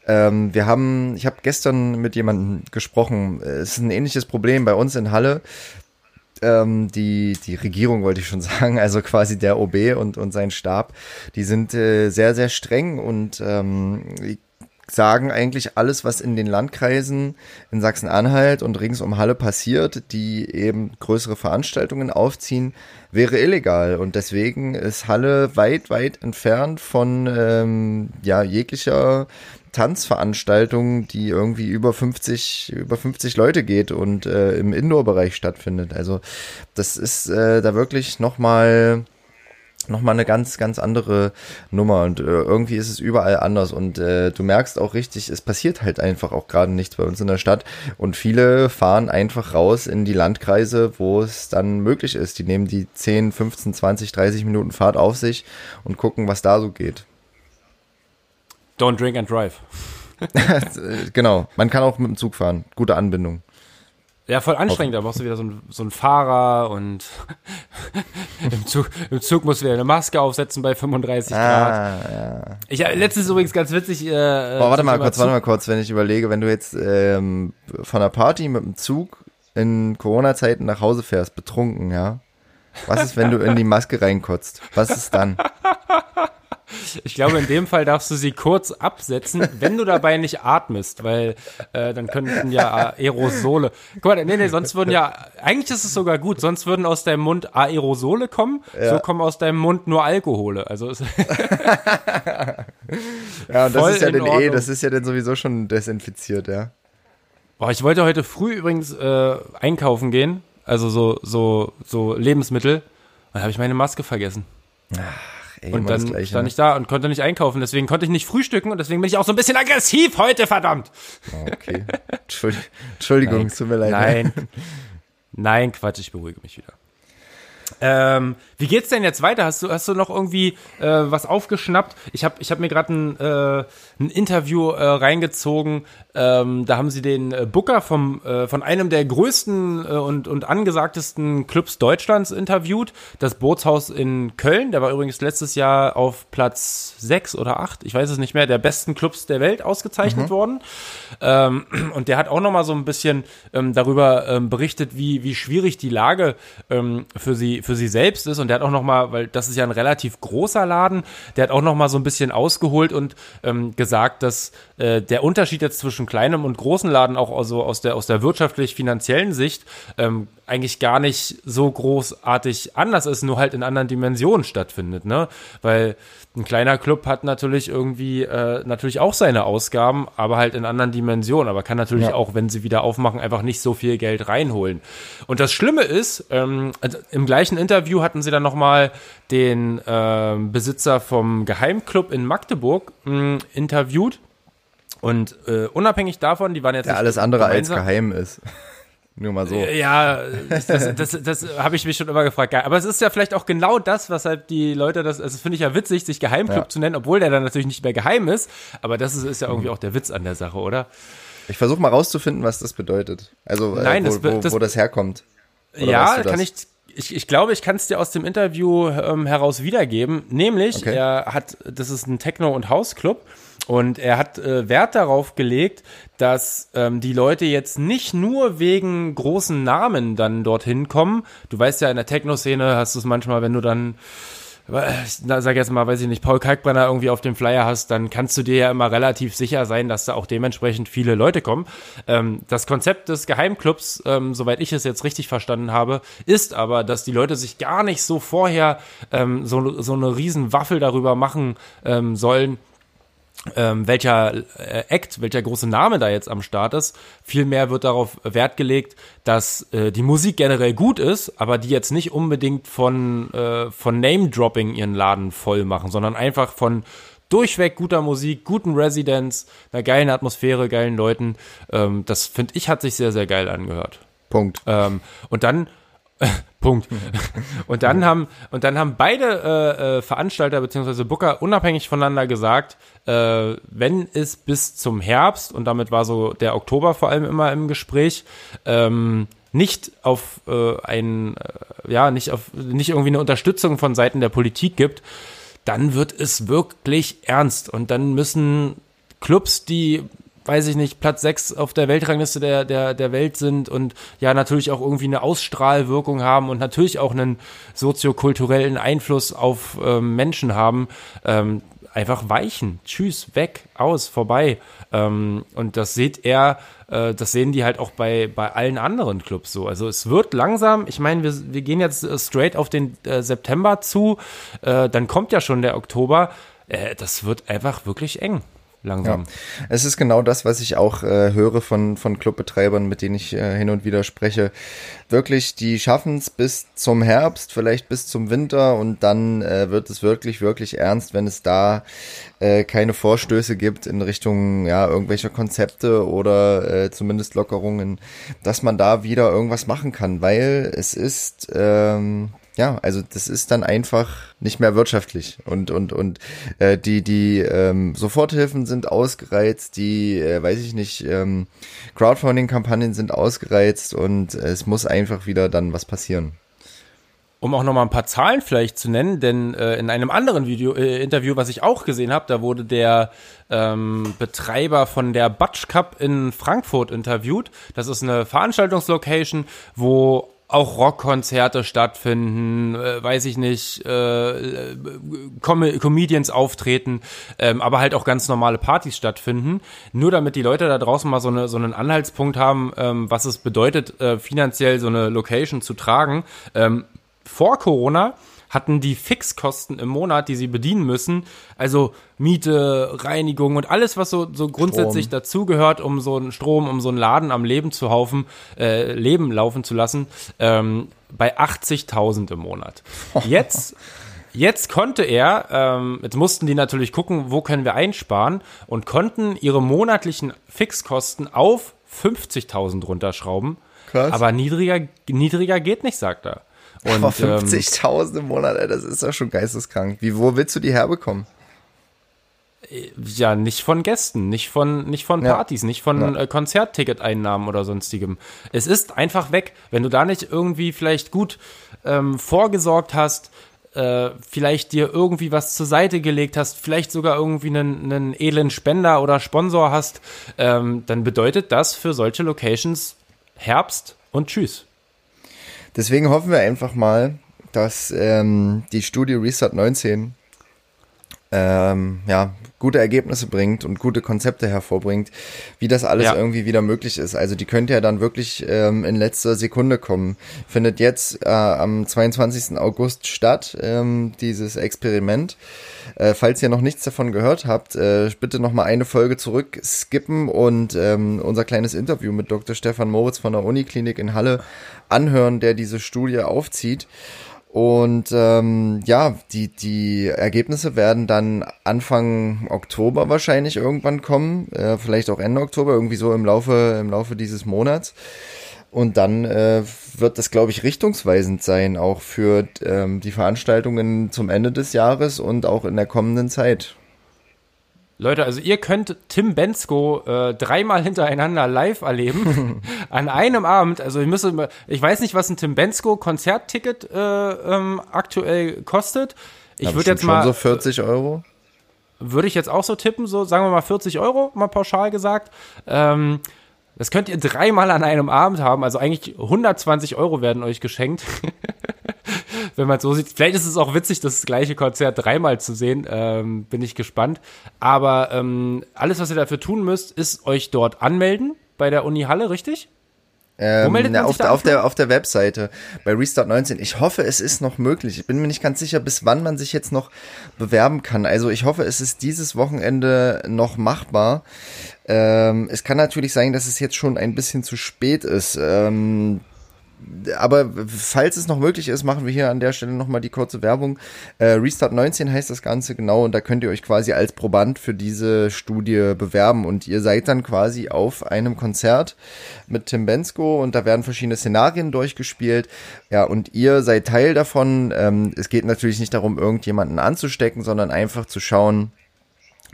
ähm, wir haben, ich habe gestern mit jemandem gesprochen. Es ist ein ähnliches Problem bei uns in Halle. Ähm, die, die Regierung wollte ich schon sagen, also quasi der OB und, und sein Stab, die sind äh, sehr, sehr streng und ähm, sagen eigentlich alles, was in den Landkreisen in Sachsen-Anhalt und rings um Halle passiert, die eben größere Veranstaltungen aufziehen, wäre illegal. Und deswegen ist Halle weit, weit entfernt von ähm, ja, jeglicher Tanzveranstaltung, die irgendwie über 50, über 50 Leute geht und äh, im Indoor-Bereich stattfindet. Also das ist äh, da wirklich nochmal nochmal eine ganz, ganz andere Nummer und äh, irgendwie ist es überall anders und äh, du merkst auch richtig, es passiert halt einfach auch gerade nichts bei uns in der Stadt und viele fahren einfach raus in die Landkreise, wo es dann möglich ist. Die nehmen die 10, 15, 20, 30 Minuten Fahrt auf sich und gucken, was da so geht. Don't drink and drive. genau, man kann auch mit dem Zug fahren. Gute Anbindung. Ja, voll anstrengend, da brauchst du wieder so einen so einen Fahrer und im, Zug, im Zug musst du wieder eine Maske aufsetzen bei 35 Grad. Ah, ja. Ich äh, letztens übrigens ganz witzig. Äh, Oh, warte zum mal kurz, warte mal kurz, wenn ich überlege, wenn du jetzt ähm, von einer Party mit dem Zug in Corona-Zeiten nach Hause fährst, betrunken, ja? Was ist, wenn du in die Maske reinkotzt? Was ist dann? Ich glaube, in dem Fall darfst du sie kurz absetzen, wenn du dabei nicht atmest, weil äh, dann könnten ja Aerosole. Guck mal, nee, nee, sonst würden ja, eigentlich ist es sogar gut, sonst würden aus deinem Mund Aerosole kommen, so kommen aus deinem Mund nur Alkohole. Also Ja, und das ist ja dann eh, das ist ja dann sowieso schon desinfiziert, ja. Boah, ich wollte heute früh übrigens äh, einkaufen gehen, also so, so, so Lebensmittel, und habe ich meine Maske vergessen. Ey, und dann Gleiche, stand ne? ich da und konnte nicht einkaufen. Deswegen konnte ich nicht frühstücken und deswegen bin ich auch so ein bisschen aggressiv heute, verdammt. Oh, okay. Entschuldigung, es tut mir leid. ne? Nein. Nein, Quatsch, ich beruhige mich wieder. Ähm, wie geht's denn jetzt weiter? Hast du, hast du noch irgendwie äh, was aufgeschnappt? Ich habe ich hab mir gerade ein, äh, ein Interview äh, reingezogen. Ähm, da haben sie den äh, Booker vom, äh, von einem der größten äh, und, und angesagtesten Clubs Deutschlands interviewt. Das Bootshaus in Köln. Der war übrigens letztes Jahr auf Platz sechs oder acht, ich weiß es nicht mehr, der besten Clubs der Welt ausgezeichnet worden. Ähm, und der hat auch noch mal so ein bisschen ähm, darüber ähm, berichtet, wie, wie schwierig die Lage ähm, für sie für sie selbst ist. Und der hat auch noch mal, weil das ist ja ein relativ großer Laden, der hat auch noch mal so ein bisschen ausgeholt und ähm, gesagt, dass äh, der Unterschied jetzt zwischen kleinem und großen Laden auch also aus der aus der wirtschaftlich-finanziellen Sicht ähm, eigentlich gar nicht so großartig anders ist, nur halt in anderen Dimensionen stattfindet, ne? Weil ein kleiner Club hat natürlich irgendwie äh, natürlich auch seine Ausgaben, aber halt in anderen Dimensionen, aber kann natürlich Ja. auch, wenn sie wieder aufmachen, einfach nicht so viel Geld reinholen. Und das Schlimme ist, ähm, also im gleichen Interview hatten sie dann nochmal den ähm, Besitzer vom Geheimclub in Magdeburg mh, interviewt. Und äh, unabhängig davon, die waren jetzt nicht alles andere als geheim ist. Nur mal so. ja, das, das, das, das habe ich mich schon immer gefragt. Aber es ist ja vielleicht auch genau das, weshalb die Leute das, also das finde ich ja witzig, sich Geheimclub Ja. zu nennen, obwohl der dann natürlich nicht mehr geheim ist. Aber das ist, ist ja irgendwie auch der Witz an der Sache, oder? Ich versuche mal rauszufinden, was das bedeutet. Also, Nein, äh, wo, wo, das- wo das herkommt. Oder ja, kann ich. Ich, ich glaube, ich kann es dir aus dem Interview ähm, heraus wiedergeben. Nämlich, Okay. er hat, das ist ein Techno- und Hausclub und er hat äh, Wert darauf gelegt, dass ähm, die Leute jetzt nicht nur wegen großen Namen dann dorthin kommen. Du weißt ja, in der Techno-Szene hast du es manchmal, wenn du dann na, sag jetzt mal, weiß ich nicht, Paul Kalkbrenner irgendwie auf dem Flyer hast, dann kannst du dir ja immer relativ sicher sein, dass da auch dementsprechend viele Leute kommen. Ähm, das Konzept des Geheimclubs, ähm, soweit ich es jetzt richtig verstanden habe, ist aber, dass die Leute sich gar nicht so vorher ähm, so, so eine riesen Waffel darüber machen ähm, sollen, ähm, welcher äh, Act, welcher große Name da jetzt am Start ist. Vielmehr wird darauf Wert gelegt, dass äh, die Musik generell gut ist, aber die jetzt nicht unbedingt von, äh, von Name-Dropping ihren Laden voll machen, sondern einfach von durchweg guter Musik, guten Residents, einer geilen Atmosphäre, geilen Leuten. Ähm, das finde ich, hat sich sehr, sehr geil angehört. Punkt. Ähm, und dann Punkt. Und dann haben und dann haben beide äh, äh, Veranstalter bzw. Booker unabhängig voneinander gesagt, äh, wenn es bis zum Herbst und damit war so der Oktober vor allem immer im Gespräch ähm, nicht auf äh, ein äh, ja nicht auf nicht irgendwie eine Unterstützung von Seiten der Politik gibt, dann wird es wirklich ernst und dann müssen Clubs, die weiß ich nicht, Platz 6 auf der Weltrangliste der, der, der Welt sind und ja natürlich auch irgendwie eine Ausstrahlwirkung haben und natürlich auch einen soziokulturellen Einfluss auf ähm, Menschen haben, ähm, einfach weichen. Tschüss, weg, aus, vorbei. Ähm, und das seht er, äh, das sehen die halt auch bei, bei allen anderen Clubs so. Also es wird langsam, ich meine, wir, wir gehen jetzt äh, straight auf den äh, September zu, äh, dann kommt ja schon der Oktober. Äh, das wird einfach wirklich eng. Langsam. Ja. Es ist genau das, was ich auch äh, höre von, von Clubbetreibern, mit denen ich äh, hin und wieder spreche. Wirklich, die schaffen es bis zum Herbst, vielleicht bis zum Winter und dann äh, wird es wirklich, wirklich ernst, wenn es da äh, keine Vorstöße gibt in Richtung ja, irgendwelcher Konzepte oder äh, zumindest Lockerungen, dass man da wieder irgendwas machen kann, weil es ist ähm, ja, also das ist dann einfach nicht mehr wirtschaftlich und und und äh, die die ähm, Soforthilfen sind ausgereizt, die äh, weiß ich nicht ähm, Crowdfunding-Kampagnen sind ausgereizt und es muss einfach wieder dann was passieren. Um auch nochmal ein paar Zahlen vielleicht zu nennen, denn äh, in einem anderen Video, äh, Interview, was ich auch gesehen habe, da wurde der ähm, Betreiber von der Butch Cup in Frankfurt interviewt. Das ist eine Veranstaltungslocation, wo auch Rockkonzerte stattfinden, äh, weiß ich nicht, äh, Com Comedians auftreten, ähm, aber halt auch ganz normale Partys stattfinden. Nur damit die Leute da draußen mal so, eine, so einen Anhaltspunkt haben, ähm, was es bedeutet, äh, finanziell so eine Location zu tragen. Ähm, vor Corona hatten die Fixkosten im Monat, die sie bedienen müssen, also Miete, Reinigung und alles, was so, so grundsätzlich dazugehört, um so einen Strom, um so einen Laden am Leben zu haufen, äh, Leben laufen zu lassen, ähm, bei 80.000 im Monat. Jetzt Jetzt konnte er, ähm, jetzt mussten die natürlich gucken, wo können wir einsparen und konnten ihre monatlichen Fixkosten auf 50.000 runterschrauben. Krass. Aber niedriger, niedriger geht nicht, sagt er. Und, Aber ähm, 50.000 im Monat, ey, das ist doch schon geisteskrank. Wie, wo willst du die herbekommen? Ja, nicht von Gästen, nicht von, nicht von Ja. Partys, nicht von Ja. äh, Konzertticketeinnahmen oder sonstigem. Es ist einfach weg. Wenn du da nicht irgendwie vielleicht gut ähm, vorgesorgt hast, äh, vielleicht dir irgendwie was zur Seite gelegt hast, vielleicht sogar irgendwie einen, einen edlen Spender oder Sponsor hast, ähm, dann bedeutet das für solche Locations Herbst und Tschüss. Deswegen hoffen wir einfach mal, dass ähm, die Studie Restart 19 ähm, ja, gute Ergebnisse bringt und gute Konzepte hervorbringt, wie das alles Ja. irgendwie wieder möglich ist. Also die könnte ja dann wirklich ähm, in letzter Sekunde kommen. Findet jetzt äh, am 22. August statt, ähm, dieses Experiment. Äh, falls ihr noch nichts davon gehört habt, äh, bitte noch mal eine Folge zurück skippen und ähm, unser kleines Interview mit Dr. Stefan Moritz von der Uniklinik in Halle anhören, der diese Studie aufzieht. Und ähm, ja, die, die Ergebnisse werden dann Anfang Oktober wahrscheinlich irgendwann kommen, äh, vielleicht auch Ende Oktober, irgendwie so im Laufe, im Laufe dieses Monats. Und dann äh, wird das, glaube ich, richtungsweisend sein, auch für ähm, die Veranstaltungen zum Ende des Jahres und auch in der kommenden Zeit. Leute, also ihr könnt Tim Bensko äh, dreimal hintereinander live erleben an einem Abend. Also ich müsste, ich weiß nicht, was ein Tim Bensko Konzertticket äh, ähm, aktuell kostet. Ich würde jetzt mal, so 40 Euro. würde ich jetzt auch so tippen, so sagen wir mal 40 Euro, mal pauschal gesagt. Ähm, das könnt ihr dreimal an einem Abend haben. Also eigentlich 120 Euro werden euch geschenkt. Wenn man es so sieht. Vielleicht ist es auch witzig, das gleiche Konzert dreimal zu sehen. Ähm, bin ich gespannt. Aber ähm, alles, was ihr dafür tun müsst, ist euch dort anmelden bei der Uni Halle, richtig? Ähm, na, sich auf, auf, der, auf der Webseite bei Restart 19. Ich hoffe, es ist noch möglich. Ich bin mir nicht ganz sicher, bis wann man sich jetzt noch bewerben kann. Also ich hoffe, es ist dieses Wochenende noch machbar. Ähm, es kann natürlich sein, dass es jetzt schon ein bisschen zu spät ist. Ähm, aber falls es noch möglich ist, machen wir hier an der Stelle nochmal die kurze Werbung. Äh, Restart 19 heißt das Ganze genau und da könnt ihr euch quasi als Proband für diese Studie bewerben und ihr seid dann quasi auf einem Konzert mit Tim Bensko und da werden verschiedene Szenarien durchgespielt. Ja, und ihr seid Teil davon. Ähm, es geht natürlich nicht darum, irgendjemanden anzustecken, sondern einfach zu schauen,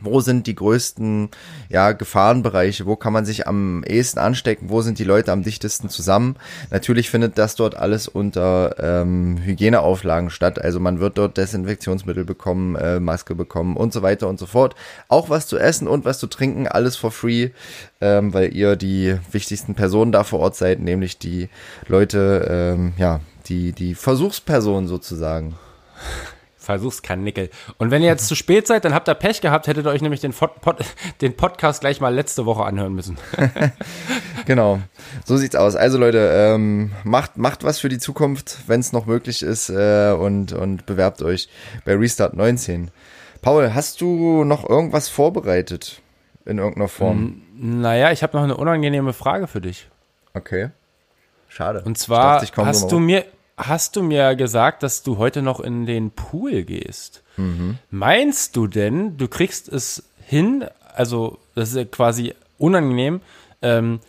wo sind die größten ja, Gefahrenbereiche, wo kann man sich am ehesten anstecken, wo sind die Leute am dichtesten zusammen. Natürlich findet das dort alles unter ähm, Hygieneauflagen statt, also man wird dort Desinfektionsmittel bekommen, äh, Maske bekommen und so weiter und so fort. Auch was zu essen und was zu trinken, alles for free, ähm, weil ihr die wichtigsten Personen da vor Ort seid, nämlich die Leute, ähm, ja, die, die Versuchspersonen sozusagen. Versuch's kein Nickel. Und wenn ihr jetzt zu spät seid, dann habt ihr Pech gehabt, hättet ihr euch nämlich den, Pod, Pod, den Podcast gleich mal letzte Woche anhören müssen. Genau, so sieht's aus. Also Leute, ähm, macht, macht was für die Zukunft, wenn es noch möglich ist äh, und, und bewerbt euch bei Restart 19. Paul, hast du noch irgendwas vorbereitet in irgendeiner Form? Naja, ich habe noch eine unangenehme Frage für dich. Okay. Schade. Und zwar dachte, hast du mir hast du mir gesagt, dass du heute noch in den Pool gehst. Mhm. Meinst du denn, du kriegst es hin, also das ist quasi unangenehm, ähm,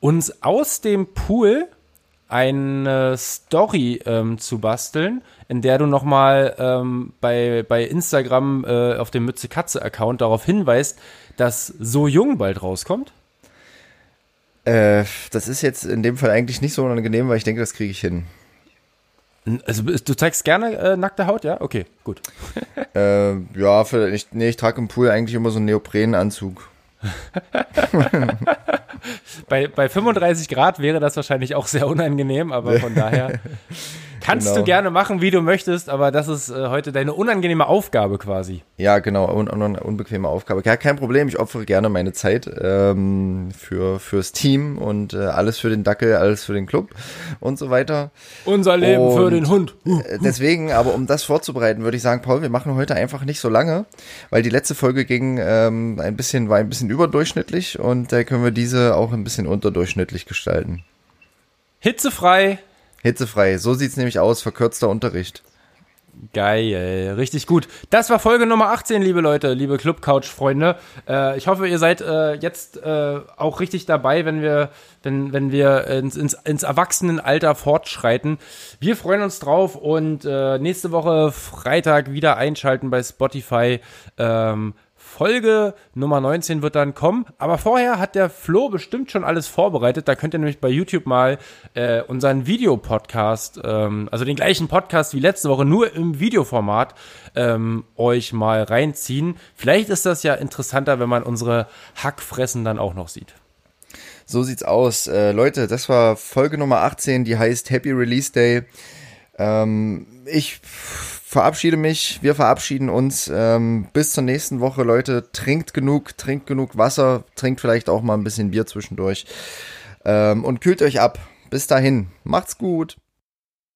uns aus dem Pool eine Story ähm, zu basteln, in der du nochmal ähm, bei, bei Instagram äh, auf dem Mütze Katze Account darauf hinweist, dass So Jung bald rauskommt? Äh, das ist jetzt in dem Fall eigentlich nicht so unangenehm, weil ich denke, das kriege ich hin. Also du zeigst gerne äh, nackte Haut, ja? Okay, gut. Äh, ja, für, ich, nee, ich trage im Pool eigentlich immer so einen Neoprenanzug. Bei, bei 35 Grad wäre das wahrscheinlich auch sehr unangenehm, aber von daher kannst Genau. du gerne machen, wie du möchtest, aber das ist äh, heute deine unangenehme Aufgabe quasi. Ja, genau, un, un, unbequeme Aufgabe. Ja, kein Problem, ich opfere gerne meine Zeit ähm, für fürs Team und äh, alles für den Dackel, alles für den Club und so weiter. Unser Leben für Und- den Hund. Äh, Deswegen, aber um das vorzubereiten, würde ich sagen, Paul, wir machen heute einfach nicht so lange, weil die letzte Folge ging ähm, ein bisschen, war ein bisschen überdurchschnittlich und da können wir diese auch ein bisschen unterdurchschnittlich gestalten. Hitzefrei. Hitzefrei, so sieht's nämlich aus, verkürzter Unterricht. Geil, richtig gut. Das war Folge Nummer 18, liebe Leute, liebe Club Couch Freunde. Äh, ich hoffe, ihr seid äh, jetzt äh, auch richtig dabei, wenn wir, wenn, wenn wir ins, ins, ins Erwachsenenalter fortschreiten. Wir freuen uns drauf und äh, nächste Woche Freitag wieder einschalten bei Spotify. Ähm, Folge Nummer 19 wird dann kommen. Aber vorher hat der Flo bestimmt schon alles vorbereitet. Da könnt ihr nämlich bei YouTube mal äh, unseren Videopodcast, ähm, also den gleichen Podcast wie letzte Woche, nur im Videoformat, ähm, euch mal reinziehen. Vielleicht ist das ja interessanter, wenn man unsere Hackfressen dann auch noch sieht. So sieht's aus. Äh, Leute, das war Folge Nummer 18, die heißt Happy Release Day. Ähm, ich verabschiede mich, wir verabschieden uns. Ähm, bis zur nächsten Woche, Leute. Trinkt genug, trinkt genug Wasser, trinkt vielleicht auch mal ein bisschen Bier zwischendurch. Ähm, und kühlt euch ab. Bis dahin, macht's gut.